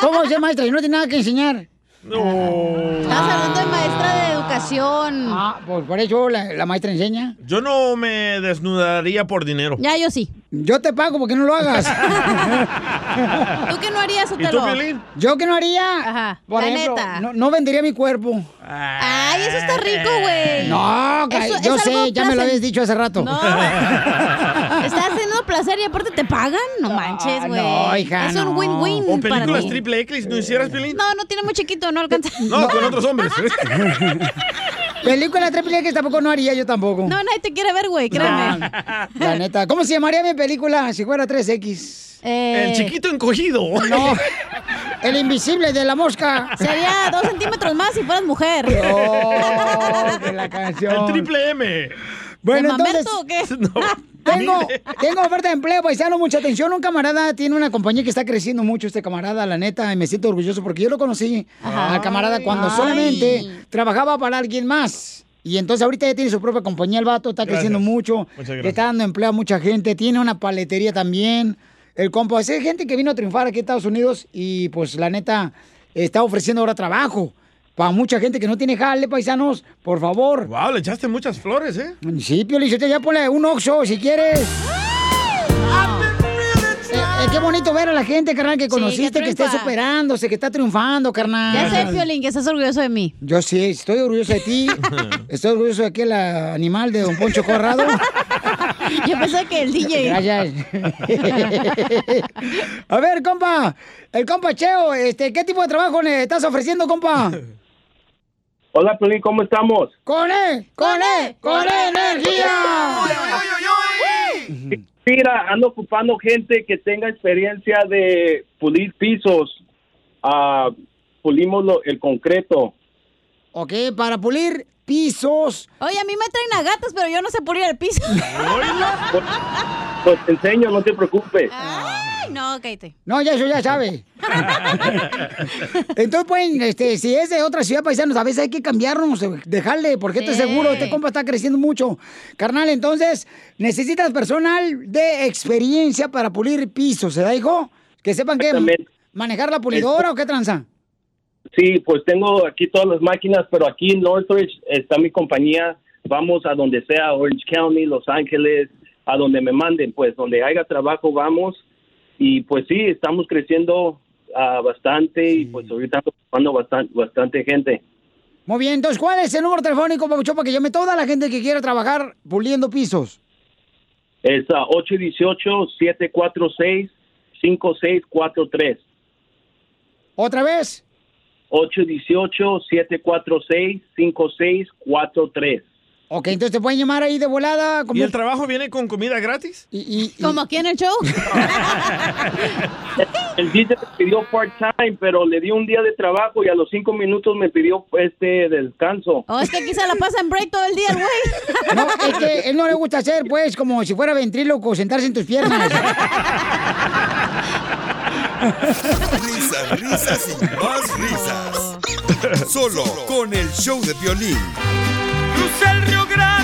cómo ser maestra? Y no tiene nada que enseñar. No. Estás hablando de maestra de educación. Ah, pues por eso la, la maestra enseña. Yo no me desnudaría por dinero. Ya, yo sí. Yo te pago porque no lo hagas. [LAUGHS] ¿Tú qué no harías, ¿Y tú? ¿Yo que no haría? Ajá, Por la ejemplo, neta. No, no vendería mi cuerpo. Ay, eso está rico, güey. No, Eso- yo sé, ya me lo habías dicho hace rato. No. [LAUGHS] Estás placer y aparte te pagan. No manches, güey. no, hija, Es un no. win-win ¿O para películas triple X no hicieras, Piolín? No, no tiene muy chiquito, no alcanza. [LAUGHS] No, con otros hombres. [LAUGHS] Película triple X tampoco no haría yo tampoco. No, nadie te quiere ver, güey, créeme. No, la neta. ¿Cómo se llamaría mi película si fuera 3X? Eh, El chiquito encogido. No. [LAUGHS] El invisible de la mosca. Sería dos centímetros más si fueras mujer. Oh, que la canción. El triple M. Bueno, ¿De entonces, mamerto o qué? Tengo, tengo oferta de empleo, paisano, mucha atención. Un camarada tiene una compañía que está creciendo mucho, este camarada, la neta, y me siento orgulloso porque yo lo conocí al camarada cuando Ay. solamente trabajaba para alguien más. Y entonces ahorita ya tiene su propia compañía, el vato, está Gracias. creciendo mucho, le está dando empleo a mucha gente, tiene una paletería también. El compa, es gente que vino a triunfar aquí en Estados Unidos y pues la neta está ofreciendo ahora trabajo. Para mucha gente que no tiene jale, paisanos, por favor. Wow, le echaste muchas flores, ¿eh? Sí, Pio Lizotelo, ya ponle un oxo si quieres. Eh, eh, qué bonito ver a la gente, carnal, que conociste, que, está superándose, que está triunfando, carnal. Ya sé, Piolín, que estás orgulloso de mí. Yo sí, estoy orgulloso de ti. [LAUGHS] estoy orgulloso de aquel ah, animal de Don Poncho Corrado. [LAUGHS] Yo pensé que el DJ. Gracias. [LAUGHS] a ver, compa, el compa Cheo, este, ¿qué tipo de trabajo le estás ofreciendo, compa? Hola, Pelín, ¿cómo estamos? ¡Con él! ¡Con él! ¡Con energía! Mira, ando ocupando gente que tenga experiencia de pulir pisos. Ah, pulimos lo- el concreto. Ok, para pulir pisos. Oye, a mí me traen a gatos, pero yo no sé pulir el piso. [LAUGHS] Pues te enseño, no te preocupes. Ay, no, cállate. No, ya eso ya sabe. [LAUGHS] Entonces, pues, este, si es de otra ciudad, paisanos, a veces hay que cambiarnos, dejarle, porque este Sí. seguro, este compa está creciendo mucho. Carnal, entonces, necesitas personal de experiencia para pulir pisos, ¿se da, hijo? Que sepan que manejar la pulidora o qué tranza. Sí, pues tengo aquí todas las máquinas, pero aquí en Northridge está mi compañía. Vamos a donde sea, Orange County, Los Ángeles, a donde me manden, pues donde haya trabajo vamos. Y pues sí, estamos creciendo ah, bastante y pues ahorita estamos ocupando bastante, bastante gente. Muy bien, entonces, ¿cuál es el número telefónico, Pabuchón, para que llame toda la gente que quiera trabajar puliendo pisos? Es ah, 818-746-5643. ¿Otra vez? 818-746-5643. Ok, entonces te pueden llamar ahí de volada. ¿Y el trabajo viene con comida gratis? Y, ¿Como aquí en el show? [LAUGHS] El DJ me pidió part-time, pero le di un día de trabajo y a los cinco minutos me pidió este descanso. Oh, es que aquí se la pasa en break todo el día, el güey. No, es que él no le gusta hacer, pues, como si fuera ventríloco, sentarse en tus piernas. [LAUGHS] Risas, risas y más risas. Solo con el show de violín. Crucé el Río Grande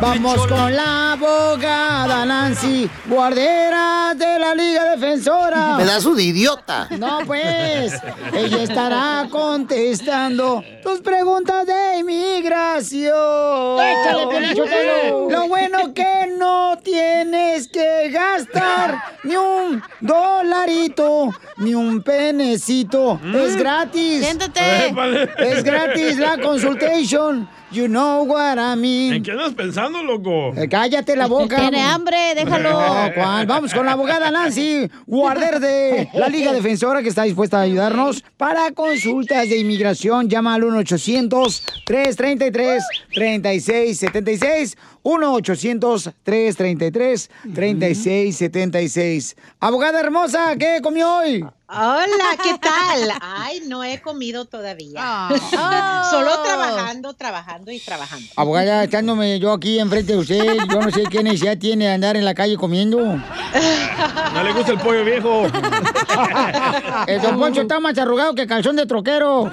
Vamos con la abogada Nancy, guardera de la Liga Defensora. Pedazo de idiota. No, pues, ella estará contestando tus preguntas de inmigración. Échale. Lo bueno que no tienes que gastar ni un dolarito, ni un penecito. Es gratis. Siéntate. Es gratis la consultation. You know what I mean. ¿En qué andas pensando, loco? Eh, Cállate la boca. Tiene hambre, déjalo. [LAUGHS] Vamos con la abogada Nancy Guarder de la Liga Defensora que está dispuesta a ayudarnos para consultas de inmigración. Llama al 1-800-333-3676. 1-800-333-3676. Abogada hermosa, ¿qué comió hoy? Hola, ¿qué tal? Ay, no he comido todavía. Solo trabajando, trabajando y trabajando. Abogada, echándome yo aquí enfrente de usted, yo no sé qué necesidad tiene de andar en la calle comiendo. No le gusta el pollo viejo. El don Poncho está más arrugado que calzón de troquero.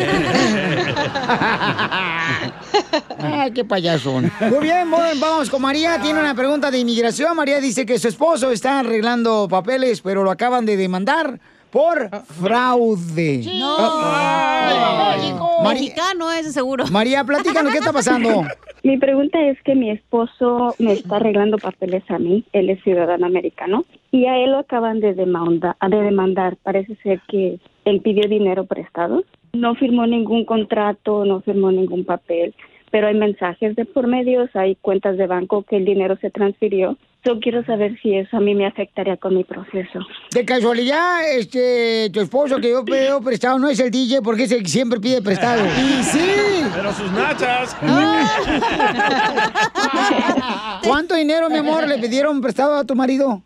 Ay, qué payaso. Muy bien, bueno, vamos con María. Tiene una pregunta de inmigración. María dice que su esposo está arreglando papeles, pero lo acaban de demandar por fraude. No. Ay, María, Mexicano ese seguro. María, platícanos, ¿qué está pasando? [LAUGHS] Mi pregunta es que mi esposo me está arreglando papeles a mí, él es ciudadano americano, y a él lo acaban de, demanda, de demandar. Parece ser que él pidió dinero prestado, no firmó ningún contrato, no firmó ningún papel, pero hay mensajes de por medios, hay cuentas de banco que el dinero se transfirió. Yo quiero saber si eso a mí me afectaría con mi proceso. De casualidad, este, tu esposo que yo pido [CLEARS THROAT] prestado no es el DJ porque es el que siempre pide prestado. [LAUGHS] Y sí. Pero sus nachas. [LAUGHS] ¿Cuánto dinero, mi amor, le pidieron prestado a tu marido?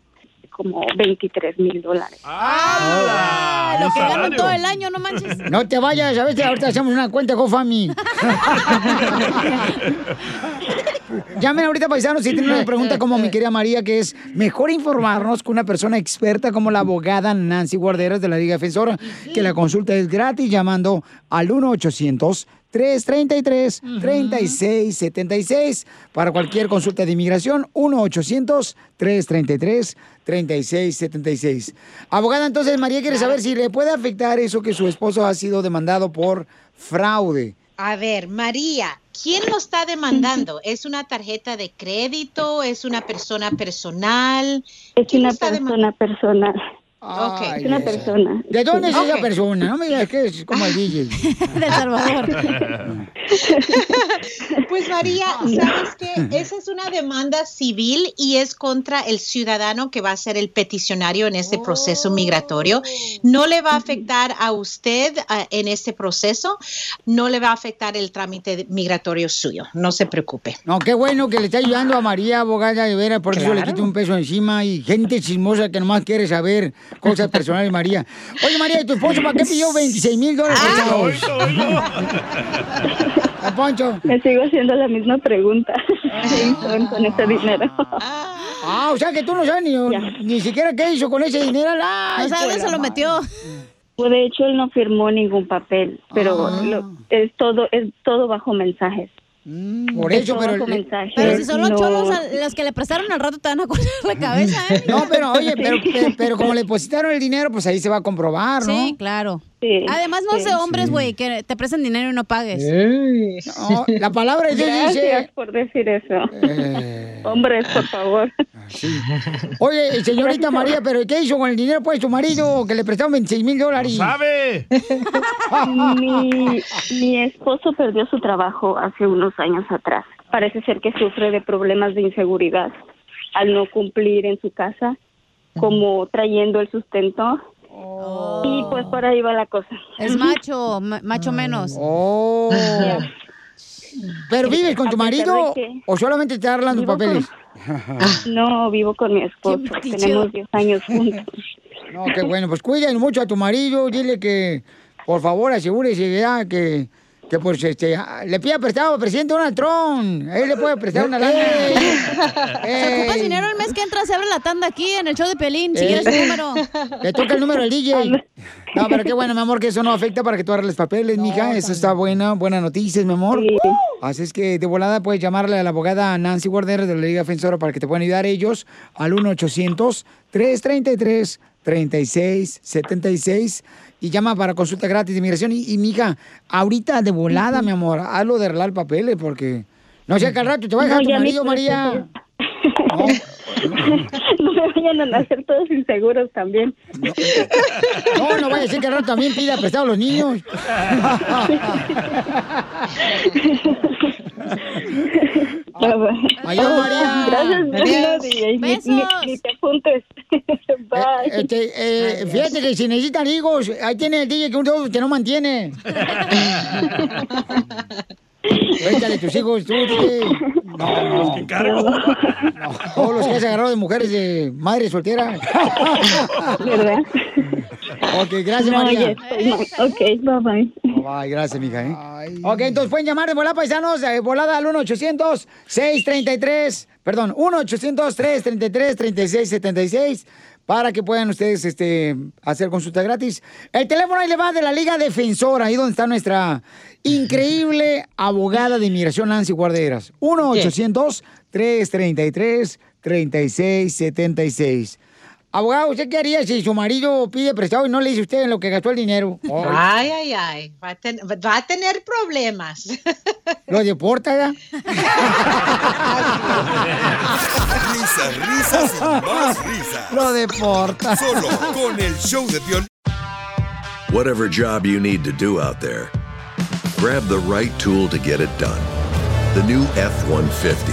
Como 23 mil dólares. Ah, lo que gano todo el año, no manches. No te vayas, a veces ahorita hacemos una cuenta GoFami. [LAUGHS] Llamen ahorita, paisanos, si tienen una pregunta como mi querida María, que es mejor informarnos con una persona experta como la abogada Nancy Guarderas de la Liga Defensora, que la consulta es gratis llamando al 1-800-333-3676 para cualquier consulta de inmigración, 1-800-333-3676. Abogada, entonces María quiere saber si le puede afectar eso que su esposo ha sido demandado por fraude. A ver, María, ¿quién lo está demandando? [LAUGHS] ¿Es una tarjeta de crédito? ¿Es una persona personal? Es ¿Quién lo una persona personal. Ok. Es una persona. ¿De dónde es esa persona? No me digas que es como el DJ. [LAUGHS] De Salvador. [LAUGHS] Pues María, [LAUGHS] sabes que esa es una demanda civil y es contra el ciudadano que va a ser el peticionario en este proceso migratorio. No le va a afectar a usted en este proceso, no le va a afectar el trámite migratorio suyo. No se preocupe. No, qué bueno que le está ayudando a María, abogada, de veras, por eso le Claro. quito un peso encima y gente chismosa que nomás quiere saber cosas personales de María. Oye, María, ¿y tu esposo para qué pidió 26 mil dólares? prestados? Don Poncho. Me sigo haciendo la misma pregunta. ¿Qué hizo con ese dinero? Ah, o sea que tú no sabes ni, ni siquiera qué hizo con ese dinero. Ay, No sabe dónde pues, se lo metió. Pues de hecho él no firmó ningún papel, pero Ah. lo- es todo es todo bajo mensajes. Por Es eso, pero le-. Pero si son los No- cholos a- los que le prestaron al rato te van a cortar la [LAUGHS] cabeza, ¿eh? No, pero oye, pero, [LAUGHS] pero, pero como le depositaron el dinero, pues ahí se va a comprobar, ¿no? Sí, claro. Sí, Además, no sí. es de hombres, güey, que te prestan dinero y no pagues. No, [LAUGHS] la palabra Dios Gracias dice... por decir eso. Eh. Hombres, por favor. Oye, señorita María, ¿pero qué hizo con el dinero, pues, su marido, que le prestaron 26 mil dólares? sabe! mi, mi esposo perdió su trabajo hace unos años atrás. Parece ser que sufre de problemas de inseguridad al no cumplir en su casa, como trayendo el sustento. Y pues por ahí va la cosa. Es macho, ma- macho menos. Oh. ¿Pero vives con tu marido que- o solamente te arreglan con- papeles? [LAUGHS] No, vivo con mi esposo. Tenemos 10 años juntos. No, qué bueno. Pues cuiden mucho a tu marido. Dile que, por favor, asegúrese ya que, que pues, este, ah, le pida prestado al presidente Donald Trump. Él le puede prestar una lana. Si ocupas dinero el mes que entra, se abre la tanda aquí en el show de Pelín. Si quieres el número. Le toca el número al DJ. No, pero qué bueno, mi amor, que eso no afecta para que tú arregles papeles, mija. Eso está buena, buena noticia, mi amor. Así es que de volada puedes llamarle a la abogada Nancy Guardera de la Liga Defensora para que te puedan ayudar ellos al 1-800-333-3676 y llama para consulta gratis de inmigración. Y, y mija, ahorita de volada, mi amor, hazlo de arreglar papeles porque no sé que al rato te va a dejar No, tu marido, María. [LAUGHS] no me vayan a nacer todos inseguros también. No, no vaya a ser que al rato también pida prestado a los niños. [LAUGHS] Adiós, María. Gracias, Adiós. DJ. Ni, ni- ni te apuntes. [LAUGHS] Bye. Este, eh, fíjate que si necesitan higos, ahí tiene el DJ que, un- que no mantiene. [LAUGHS] Cuéntale tus hijos, tú, DJ. No, no. Todos los que has agarrado de mujeres de madre soltera. [LAUGHS] ¿Verdad? Ok, gracias, No, María. Ok, bye bye. Ay, gracias, mija. ¿eh? Ok, entonces pueden llamar de volada, paisanos, de volada al 1-800-633, perdón, 1-800-333-3676 para que puedan ustedes este, hacer consulta gratis. El teléfono ahí le va de la Liga Defensora, ahí donde está nuestra increíble [LAUGHS] abogada de inmigración, Nancy Guarderas. 1-800-333-3676. Abogado, ¿usted qué haría si su marido pide prestado y no le dice usted en lo que gastó el dinero? [LAUGHS] Ay, ay, ay. Va a, ten- va a tener problemas. [LAUGHS] ¿Lo deporta ya? [LAUGHS] Risas, risas y más risas. Lo deporta. Solo con el show de Piolín. Whatever job you need to do out there, grab the right tool to get it done. The new F 150